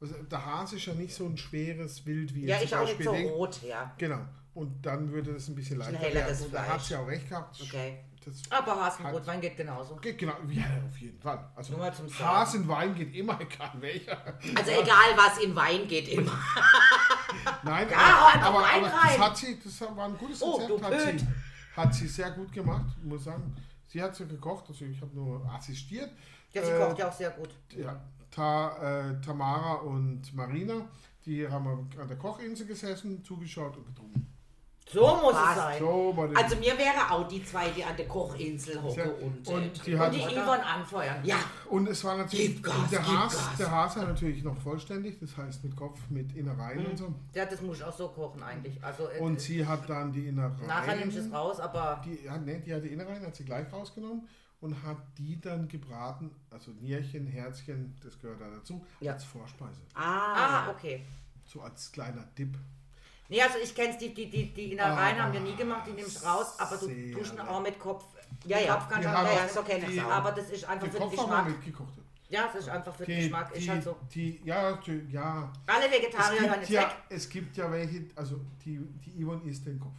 Also der Haas ist ja nicht so ein schweres Wild wie Ja, ich auch nicht so Ding. rot, ja. Genau. Und dann würde das ein bisschen ein leichter helleres werden. Und da hat sie auch recht gehabt. Okay. Das Aber Hasen Hat- Rotwein geht genauso. geht genau. Ja, auf jeden Fall. Also Nur mal zum Sagen. Haas in Wein geht immer, egal welcher. Also egal, was in Wein geht, immer. Nein, Ja, aber, aber, aber das hat sie, das war ein gutes Oh, Rezept, hat, sie, hat sie sehr gut gemacht, muss sagen. Sie hat so gekocht, also ich habe nur assistiert. Ja, sie Äh, kocht ja auch sehr gut. Ja, Ta, äh, Tamara und Marina, die haben an der Kochinsel gesessen, zugeschaut und getrunken. So muss Was? es sein. So. Also mir wäre auch die zwei, die an der Kochinsel hocken Sehr- und, und äh, die Und die Yvonne anfeuern. Ja, und es war natürlich Gib Gas, der gib Haas, Gas. der Haas war natürlich noch vollständig, das heißt mit Kopf, mit Innereien Mhm. und so. Ja, das muss ich auch so kochen eigentlich. Also äh, Und sie hat dann die Innereien. nachher nimmst du es raus, aber Die, ja, nee, die hat die Innereien, hat sie gleich rausgenommen und hat die dann gebraten, also Nierchen, Herzchen, das gehört da dazu, Ja. als Vorspeise. ah, ah, okay. So als kleiner Dip. Nee, also ich kenn's, die, die, die, die Innereien Ah, haben wir nie gemacht, die nimmst raus, aber du tust auch mit Kopf. Ja, ja. Kopf kannst du auch ja, kenne ich die- es. Aber das ist einfach für den Geschmack. mitgekocht. Ja, das ist einfach für den Die, Geschmack. Ist halt so. die, ja, die, ja. Alle Es Vegetarier hören jetzt ja, weg. es gibt ja welche, also die, die Yvonne isst den Kopf.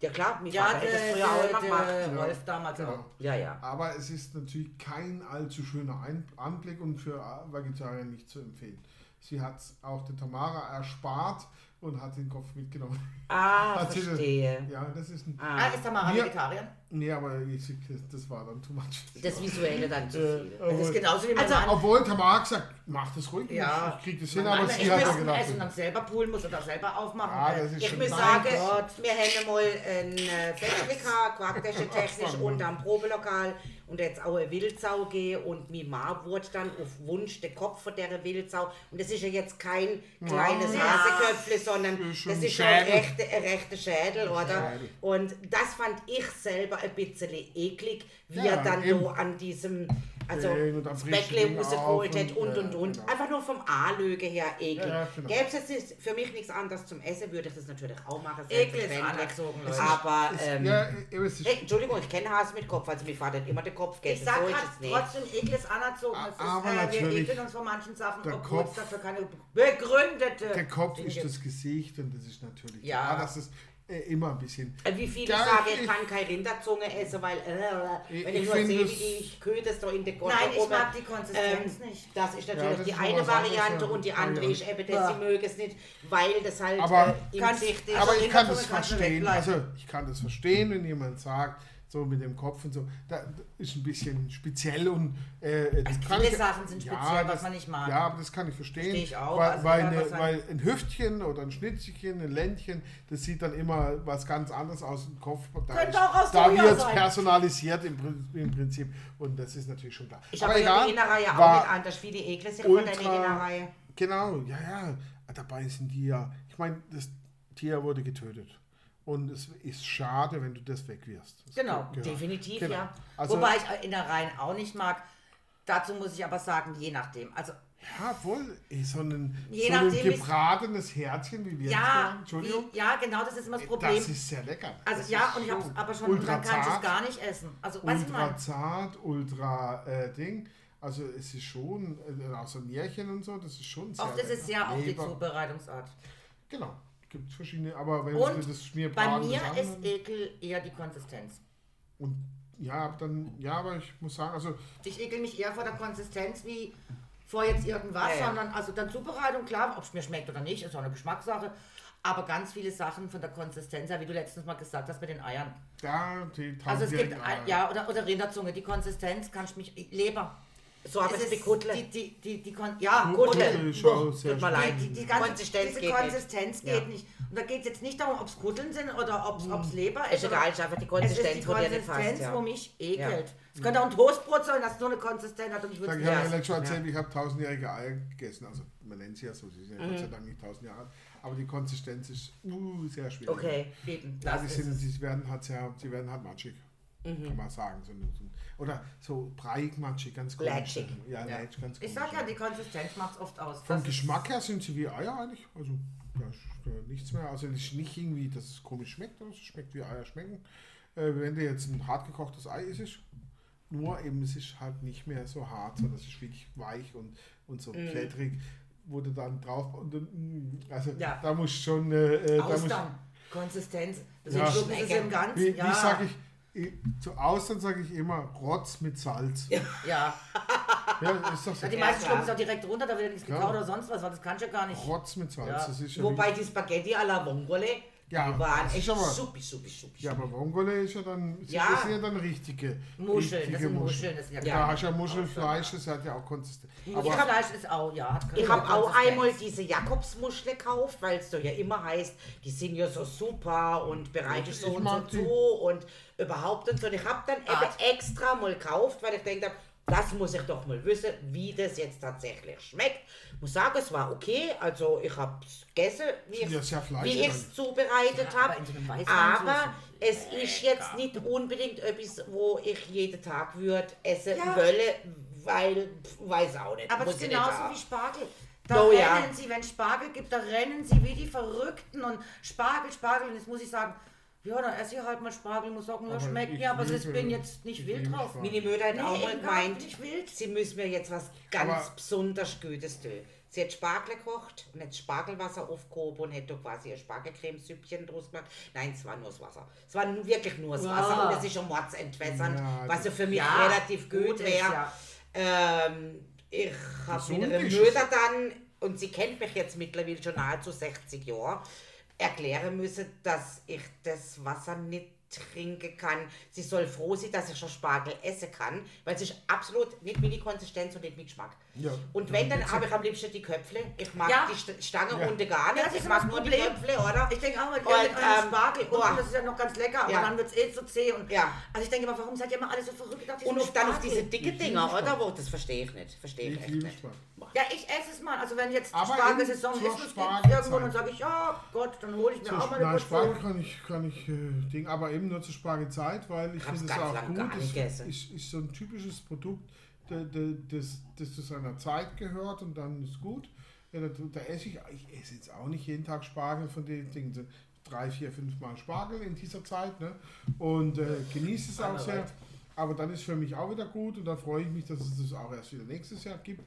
Ja klar, mein Ja, hätte das früher auch immer gemacht. der Ja. Rolf damals Genau. auch. Ja, ja. Aber es ist natürlich kein allzu schöner Ein Anblick und für Vegetarier nicht zu empfehlen. Sie hat auch der Tamara erspart und hat den Kopf mitgenommen. Ah, Hat sie das- verstehe. Ja, das ist ein. Ah, Ah, ist Tamara Wir- Vegetarier? Nee, aber ich, das war dann too much. das Visuelle dann zu Äh, viel. Das ist genauso wie Also, Mann. obwohl Tamara gesagt, mach das ruhig, Ja. ich krieg das hin, Mein aber Mann, sie ich hat ja muss gedacht. Essen dann selber poolen, muss er das selber aufmachen. Ah, Äh, das ist Ich muss sagen, Gott. wir haben mal ein äh, Festlich gehabt, Quarkdäsche technisch am Probelokal und jetzt auch eine Wildsau gehen und mi Ma wurde dann auf Wunsch der Kopf von der Wildsau und das ist ja jetzt kein kleines Ja. Haseköpfle, sondern Das ist schon das ein ist schon ein Schädel. rechter Schädel, oder? Schädel. Und das fand ich selber ein bisschen eklig, wie Ja, er dann eben. so an diesem Also das Ding rausgeholt hat und und und. genau. Einfach nur vom Anlöge her ekel. Ja, ja, genau. Gäbe es jetzt für mich nichts anderes zum Essen, würde ich das natürlich auch machen. Ekel ist anerzogen, Leute. Aber, Ist- ähm, ja, es ist, hey, Entschuldigung, ich kenne Hase mit Kopf, also mir hat immer den Kopf Ich gegessen. sag So ist es trotzdem Ekel ist anerzogen. Es ist, Aber äh, wir ekeln uns vor manchen Sachen, der obwohl es Kopf- dafür keine begründete der Kopf ist das Gesicht und das ist natürlich Ja. klar, dass es äh, immer ein bisschen. Äh, Wie viele Ja, sagen, ich- ich kann keine Rinderzunge essen, weil, äh, Ich- wenn ich ich, nur sehe, es- wie die Köder so in der Gurte Nein, ich oben, mag die Konsistenz nicht. Das ist Ja, natürlich das die ist eine Variante ja. und die Ja, andere ja. ist eben, dass Ja. sie mögen es nicht, weil das halt Aber- äh, Kann- Sicht ist. Aber ich kann Rinderzunge das verstehen. Also ich kann das verstehen, wenn jemand sagt, so mit dem Kopf und so, da ist ein bisschen speziell und äh, Also viele ich- Sachen sind speziell, was das- man nicht mag. Ja, aber das kann ich verstehen. Verstehe ich auch. Weil, Also weil, eine, was weil ein Hüftchen oder ein Schnittchen, ein Ländchen, das sieht dann immer was ganz anderes aus dem Kopf. Da, Könnte ist- auch aus da wird sein. personalisiert im, im Prinzip und das ist natürlich schon klar. Ich habe ja die Innerreihe auch nicht anders wie die Ekle sich von ultra- Innerreihe. Genau, ja, ja. Dabei sind die ja, ich meine, das Tier wurde getötet. Und es ist schade, wenn du das wegwirfst. Das Genau, geht- definitiv, Genau. ja. Also, Wobei ich Innereien auch nicht mag. Dazu muss ich aber sagen, je nachdem. Also ja, wohl, eh, so ein, Je so ein nachdem, wie- gebratenes Herzchen, wie wir es ja, sagen, Entschuldigung. wie, ja, genau, das ist immer das Problem. Das ist sehr lecker. also Das ja, und ich hab's so aber schon, dann kann ich es gar nicht essen. Also, was ich ultra meine? zart, ultra äh, Ding. Also es ist schon, äh, auch so Nierchen und so, das ist schon sehr Oft ist es lecker. ja auch die. Zubereitungsart. Genau, gibt verschiedene, aber wenn Und du das Bei Schmierbraten mir das ist Ekel eher die Konsistenz. Und ja, dann, ja, aber ich muss sagen, also Ich ekel mich eher vor der Konsistenz wie vor jetzt irgendwas, Ja, ja. sondern also dann Zubereitung, klar, ob es mir schmeckt oder nicht, ist auch eine Geschmackssache. Aber ganz viele Sachen von der Konsistenz, ja, wie du letztens mal gesagt hast mit den Eiern. da die Also es gibt, ja, oder, oder Rinderzunge, die Konsistenz kann ich mich, Leber. So habe Es es Kuttle. Die, die, die, die, Kon ja, sehr tut mir leid. Die, die ganze Konsistenz diese geht Konsistenz nicht. geht Ja. nicht. Und da geht es jetzt nicht darum, ob es Kutteln sind oder ob es Leber ist. Ist egal, ist einfach die Es Konsistenz, ist die wo dir nicht Konsistenz, passt. Ja. wo mich ekelt. Ja. Es könnte auch ein Toastbrot sein, das nur eine Konsistenz hat und ich würde Sag, es ich habe ja letztes Mal erzählt, ich habe tausendjährige Eier gegessen. Also man nennt sie ja so, sie sind ja Mhm. Gott sei Dank nicht tausend Jahre alt. Aber die Konsistenz ist uh, sehr schwierig. Okay. Eben, Ja, das die, ist sind, es. die werden halt sehr, die werden halt matschig. Mhm. Kann man sagen. So, so, oder so breiig matschig, ganz komisch. Lätschig. Ja, Ja. lätschig, ganz Ich sag ja, die Konsistenz macht es oft aus. Vom Das Geschmack her sind sie wie Eier eigentlich. Also äh, nichts mehr. Also es ist nicht irgendwie, dass es komisch schmeckt, aber es schmeckt wie Eier schmecken. Äh, wenn du jetzt ein hart gekochtes Ei isst, nur eben es ist halt nicht mehr so hart, sondern es ist wirklich weich und, und so Mhm. plättrig, wo du dann drauf und dann, mm, also Ja. da muss schon äh, äh, da muss, Konsistenz. Das Ja. ist im Ganzen. wie, ja. wie sage ich, zu Austern sage ich immer Rotz mit Salz. Ja, Ja. ist doch so. ja die Ja, meisten schlucken es auch direkt runter, da wird nichts Klar. gekaut oder sonst was, weil das kannst du ja gar nicht. Rotz mit Salz. Ja. Das ist ja Wobei die Spaghetti alla Vongole, Ja, die waren echt aber- suppi, suppi, suppi. Ja, aber Vongole ist ja dann, Ja. das sind ja dann richtige. Muscheln, richtige das sind Muscheln, das sind ja du ja Muschelfleisch, das hat ja auch Konsistenz. Aber Muschelfleisch ist auch, ja. Ich habe auch einmal diese Jakobsmuschel gekauft, weil es so ja immer heißt, die sind ja so super und bereite ich so Ich und so zu und überhaupt und so. Und ich habe dann eben extra mal gekauft, weil ich denkt habe, das muss ich doch mal wissen, wie das jetzt tatsächlich schmeckt. Ich muss sagen, es war okay. Also ich habe es gegessen, wie Ja, ich es zubereitet Ja, aber habe. Aber so es ist jetzt nicht unbedingt etwas, wo ich jeden Tag würde essen Ja. wolle, weil, weiß auch nicht. Aber das ist genauso wie Spargel. Da Oh rennen ja. sie, wenn Spargel gibt, da rennen sie wie die Verrückten und Spargel, Spargel. Und jetzt muss ich sagen, ja, dann esse ich halt mal Spargel, muss sagen, ja, Aber schmeckt mir, aber ich bin jetzt nicht ich wild drauf. Meine Mutter hat Nee, auch mal gemeint, nicht wild. sie müssen mir jetzt was ganz Aber- besonders Gutes tun. Sie hat Spargel gekocht und hat Spargelwasser aufgehoben und hat da quasi ein Spargelcremesüppchen draus gemacht. Nein, es war nur das Wasser. Es war wirklich nur das Ja. Wasser und es ist schon Mords entwässernd, Ja, was ja für mich Ja, relativ gut wäre. ja. Ähm, ich habe mit ist Mutter dann, und sie kennt mich jetzt mittlerweile schon nahezu 60 Jahre, erklären müssen, dass ich das Wasser nicht trinken kann. Sie soll froh sein, dass ich schon Spargel essen kann, weil es ist absolut nicht meine Konsistenz und nicht mein Geschmack. Ja. Und wenn, dann habe ich am liebsten die Köpfle. Ich mag Ja. die St- Stange Ja. unten gar nicht. Das ist ich mag nur die Problem. Köpfle, oder? Ich denke auch, mit, Und, mit einem ähm, Spargel boah. unten, das ist ja noch ganz lecker, aber Ja. dann wird es eh so zäh. Und, Ja. Also ich denke immer, warum seid ihr immer alle so verrückt auf diesen Und auf, dann auf diese dicke Ich Dinger, oder? Wo, das verstehe ich nicht. Verstehe ich, Ich echt nicht. Spargel. Ja, ich esse es mal. Also wenn jetzt Spargelsaison ist, und es Spargelzeit. irgendwo, dann sage ich, ja Gott, dann hole ich mir Zur auch mal eine Nein, Spargel kann ich, kann ich äh, Ding, aber eben nur zur Spargelzeit, weil ich finde es auch gut. Ist, ist, ist so ein typisches Produkt, da- da- das, das zu seiner Zeit gehört und dann ist gut. Ja, da, da esse ich, ich esse jetzt auch nicht jeden Tag Spargel von den Dingen. Drei, vier, fünf Mal Spargel in dieser Zeit. Ne? Und äh, genieße es auch sehr. Aber dann ist für mich auch wieder gut und da freue ich mich, dass es das auch erst wieder nächstes Jahr gibt.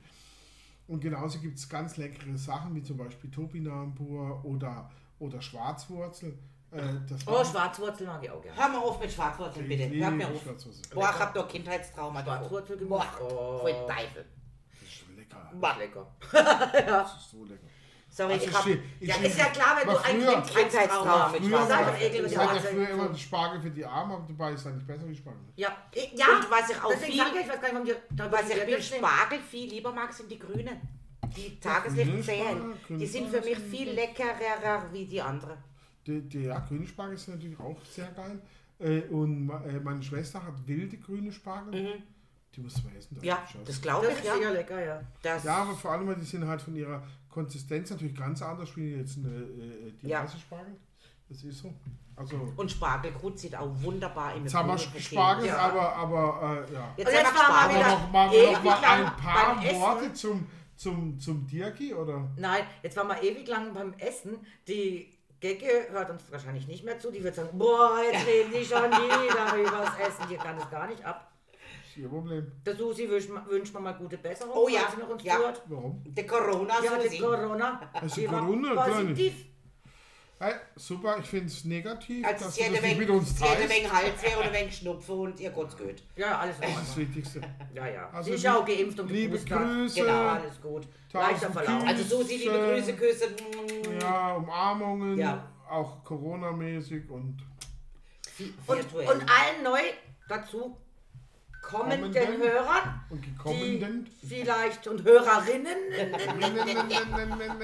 Und genauso gibt es ganz leckere Sachen, wie zum Beispiel Topinambur oder, oder Schwarzwurzel. Äh, das Oh, Schwarzwurzel mag ich auch gerne. Hör mal auf mit Schwarzwurzeln, bitte. Ich Hört mir auf. Schwarzwurzel. Boah, ich hab doch Kindheitstrauma. Schwarzwurzel Boah, gemacht. Oh. voll Teufel. Das ist so lecker. Boah. Lecker. Das ist so lecker. Sorry, Also ich hab... ich- ich- Ja, ist ja klar, wenn du ein früher- Kindheitstrauma mit Früher Sag war doch Ekel mit ich der hatte Wurzel. früher immer einen Spargel für die Arme, aber dabei ist eigentlich besser wie Spargel. Ja, ich- ja. Und was ich auch Deswegen viel- sage ich, ich weiß gar nicht, warum Was ich nehmen. Spargel viel lieber mag, sind die Grünen. Die Tageslichtzählen. Spargel, grüne Die sind für mich viel leckerer wie die anderen. Die, die, ja, grüne Spargel ist natürlich auch sehr geil. Äh, und äh, meine Schwester hat wilde grüne Spargel. Die muss man essen. das Ja, das glaube Das ich, ist ja. sicher lecker, ja. Das, ja, aber vor allem, weil die sind halt von ihrer Konsistenz natürlich ganz anders wie jetzt eine, äh, die Ja. weiße Spargel. Das ist so. Also, und Spargelgrut sieht auch wunderbar im jetzt haben wir Grünen Spargel, vergeben. aber, aber äh, ja. Jetzt, haben wir Spargel. wieder- noch, ewig noch mal lang ein paar Essen. Worte zum, zum, zum Dirki, oder? Nein, jetzt waren wir ewig lang beim Essen. Die Gecke hört uns wahrscheinlich nicht mehr zu. Die wird sagen, boah, jetzt reden die schon wieder über das Essen. Die kann es gar nicht ab. ist ihr Problem. Der Susi wünscht man mal gute Besserung, Oh ja, sie noch uns ja. Warum? Der Corona Ja, die Corona. Du die war Corona, Positiv. Hey, super, ich finde es negativ, Also dass sie das wenig, mit uns sie hat ein teilst. wenig Halsweh und ein wenig Schnupfen und ihr Gott geht. Ja, alles in Das ist das Wichtigste. Ja, ja. Also sie ja auch geimpft und liebe. Grüße. Genau, alles gut. Leichter Verlauf. Also Susi, liebe Grüße, Küsse. Ja, Umarmungen, Ja. auch Corona-mäßig und Und, und allen neu dazu kommenden Kommenden. Hörern, und die gekommenen. vielleicht und Hörerinnen,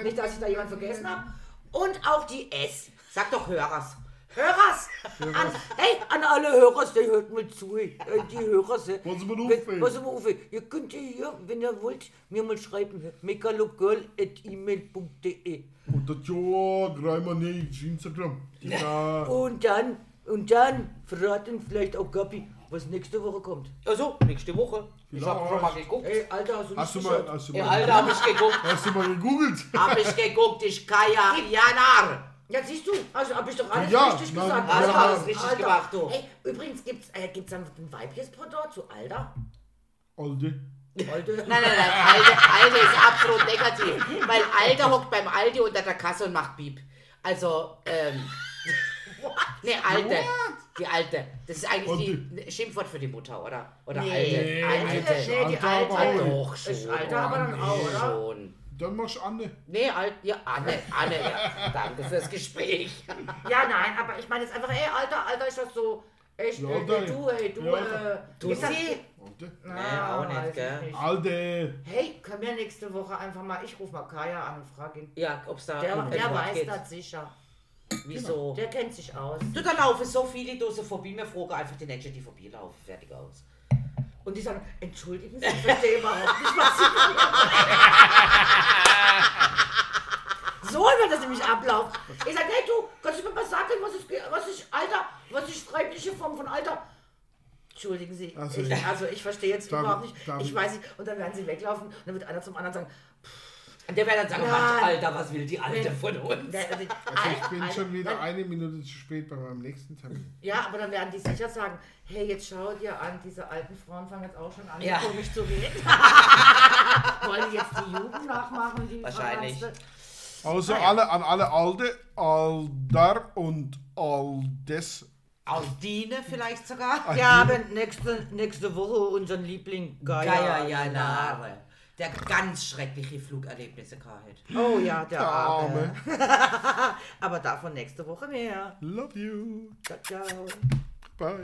nicht, dass ich da jemand vergessen habe, und auch die S. Sag doch Hörers. Hörers! An, hey, an alle Hörer, die hört mal zu. äh, Die Hörer, Pass mal auf, ey. was mal auf, ey. ihr könnt ja hier, wenn ihr wollt, mir mal schreiben, megalogirl.email.de Und das ja, dreimal nicht, Instagram. Ja. Und dann, und dann verraten vielleicht auch Gabi, was nächste Woche kommt. Also, nächste Woche. Ich hab Vielleicht. schon mal geguckt. Ey, Alter, hast du Hast du mal, hast du Ja, mal, Alter, hab ich geguckt. hast du mal gegoogelt? Hab ich geguckt, ich Kaya Janar. Ja, siehst du, also hab ich doch alles Ja, richtig nein, gesagt. hast du Alter, alles richtig Alter. gemacht, du. Ey, übrigens gibt's, äh, gibt's dann ein weibliches Pendant zu Alter? Alde. Alte. Nein, nein, nein, Alte, Alte ist absolut negativ. Weil Alte hockt beim Aldi unter der Kasse und macht Piep. Also, ähm. Ne, Alte. Die Alte. Das ist eigentlich die Schimpfwort für die Mutter, oder? Oder Nee, Alte. Nee, Alte, das nee, die Alte. auch Doch, schon. Ist Alter aber dann auch, oder? Schon. Dann machst du Anne. Nee, alt, ja, Anne, Anne, ja. Danke fürs Gespräch. Ja, nein, aber ich meine jetzt einfach, ey, Alter, Alter, ist das so, echt, Ja, äh, du, ey, du, Ja, äh, Du das- sie? Alde. Na, auch nicht, ich gell? nicht. Alde. Hey, können wir nächste Woche einfach mal, ich rufe mal Kaya an und frage ihn. Ja, ob's da Der, der weiß geht. das sicher. Wieso? Der kennt sich aus. Du, da laufen so viele Dose vorbei, mir frage einfach die Nächste, die vorbei laufen. Fertig aus. Und die sagen, entschuldigen Sie, ich verstehe überhaupt nicht, was Sie So wird das nämlich ablaufen. Ich sage, hey du, kannst du mir mal sagen, was ist, was ist Alter, was ist weibliche Form von Alter? Entschuldigen Sie, Also, ich, also ich verstehe jetzt darf- überhaupt nicht. Ich weiß nicht. Und dann werden sie weglaufen und dann wird einer zum anderen sagen, Und der wird dann sagen. Ach, Alter, was will die Alte von uns? der, also, Also ich bin schon wieder eine Minute zu spät bei meinem nächsten Termin. Ja, aber dann werden die sicher sagen, hey, jetzt schau dir an, diese alten Frauen fangen jetzt auch schon an, Ja. komisch zu reden. Wollen die jetzt die Jugend nachmachen? Die Wahrscheinlich. Also Ah, ja. alle, an alle Alde, Aldar und Aldes. Aldine vielleicht sogar? Wir haben nächste, nächste Woche unseren Liebling Gaia. Geier Janare. Der ganz schreckliche Flugerlebnisse gehabt. Oh ja, der Der Arme. Arme. Aber davon nächste Woche mehr. Love you. Ciao, ciao.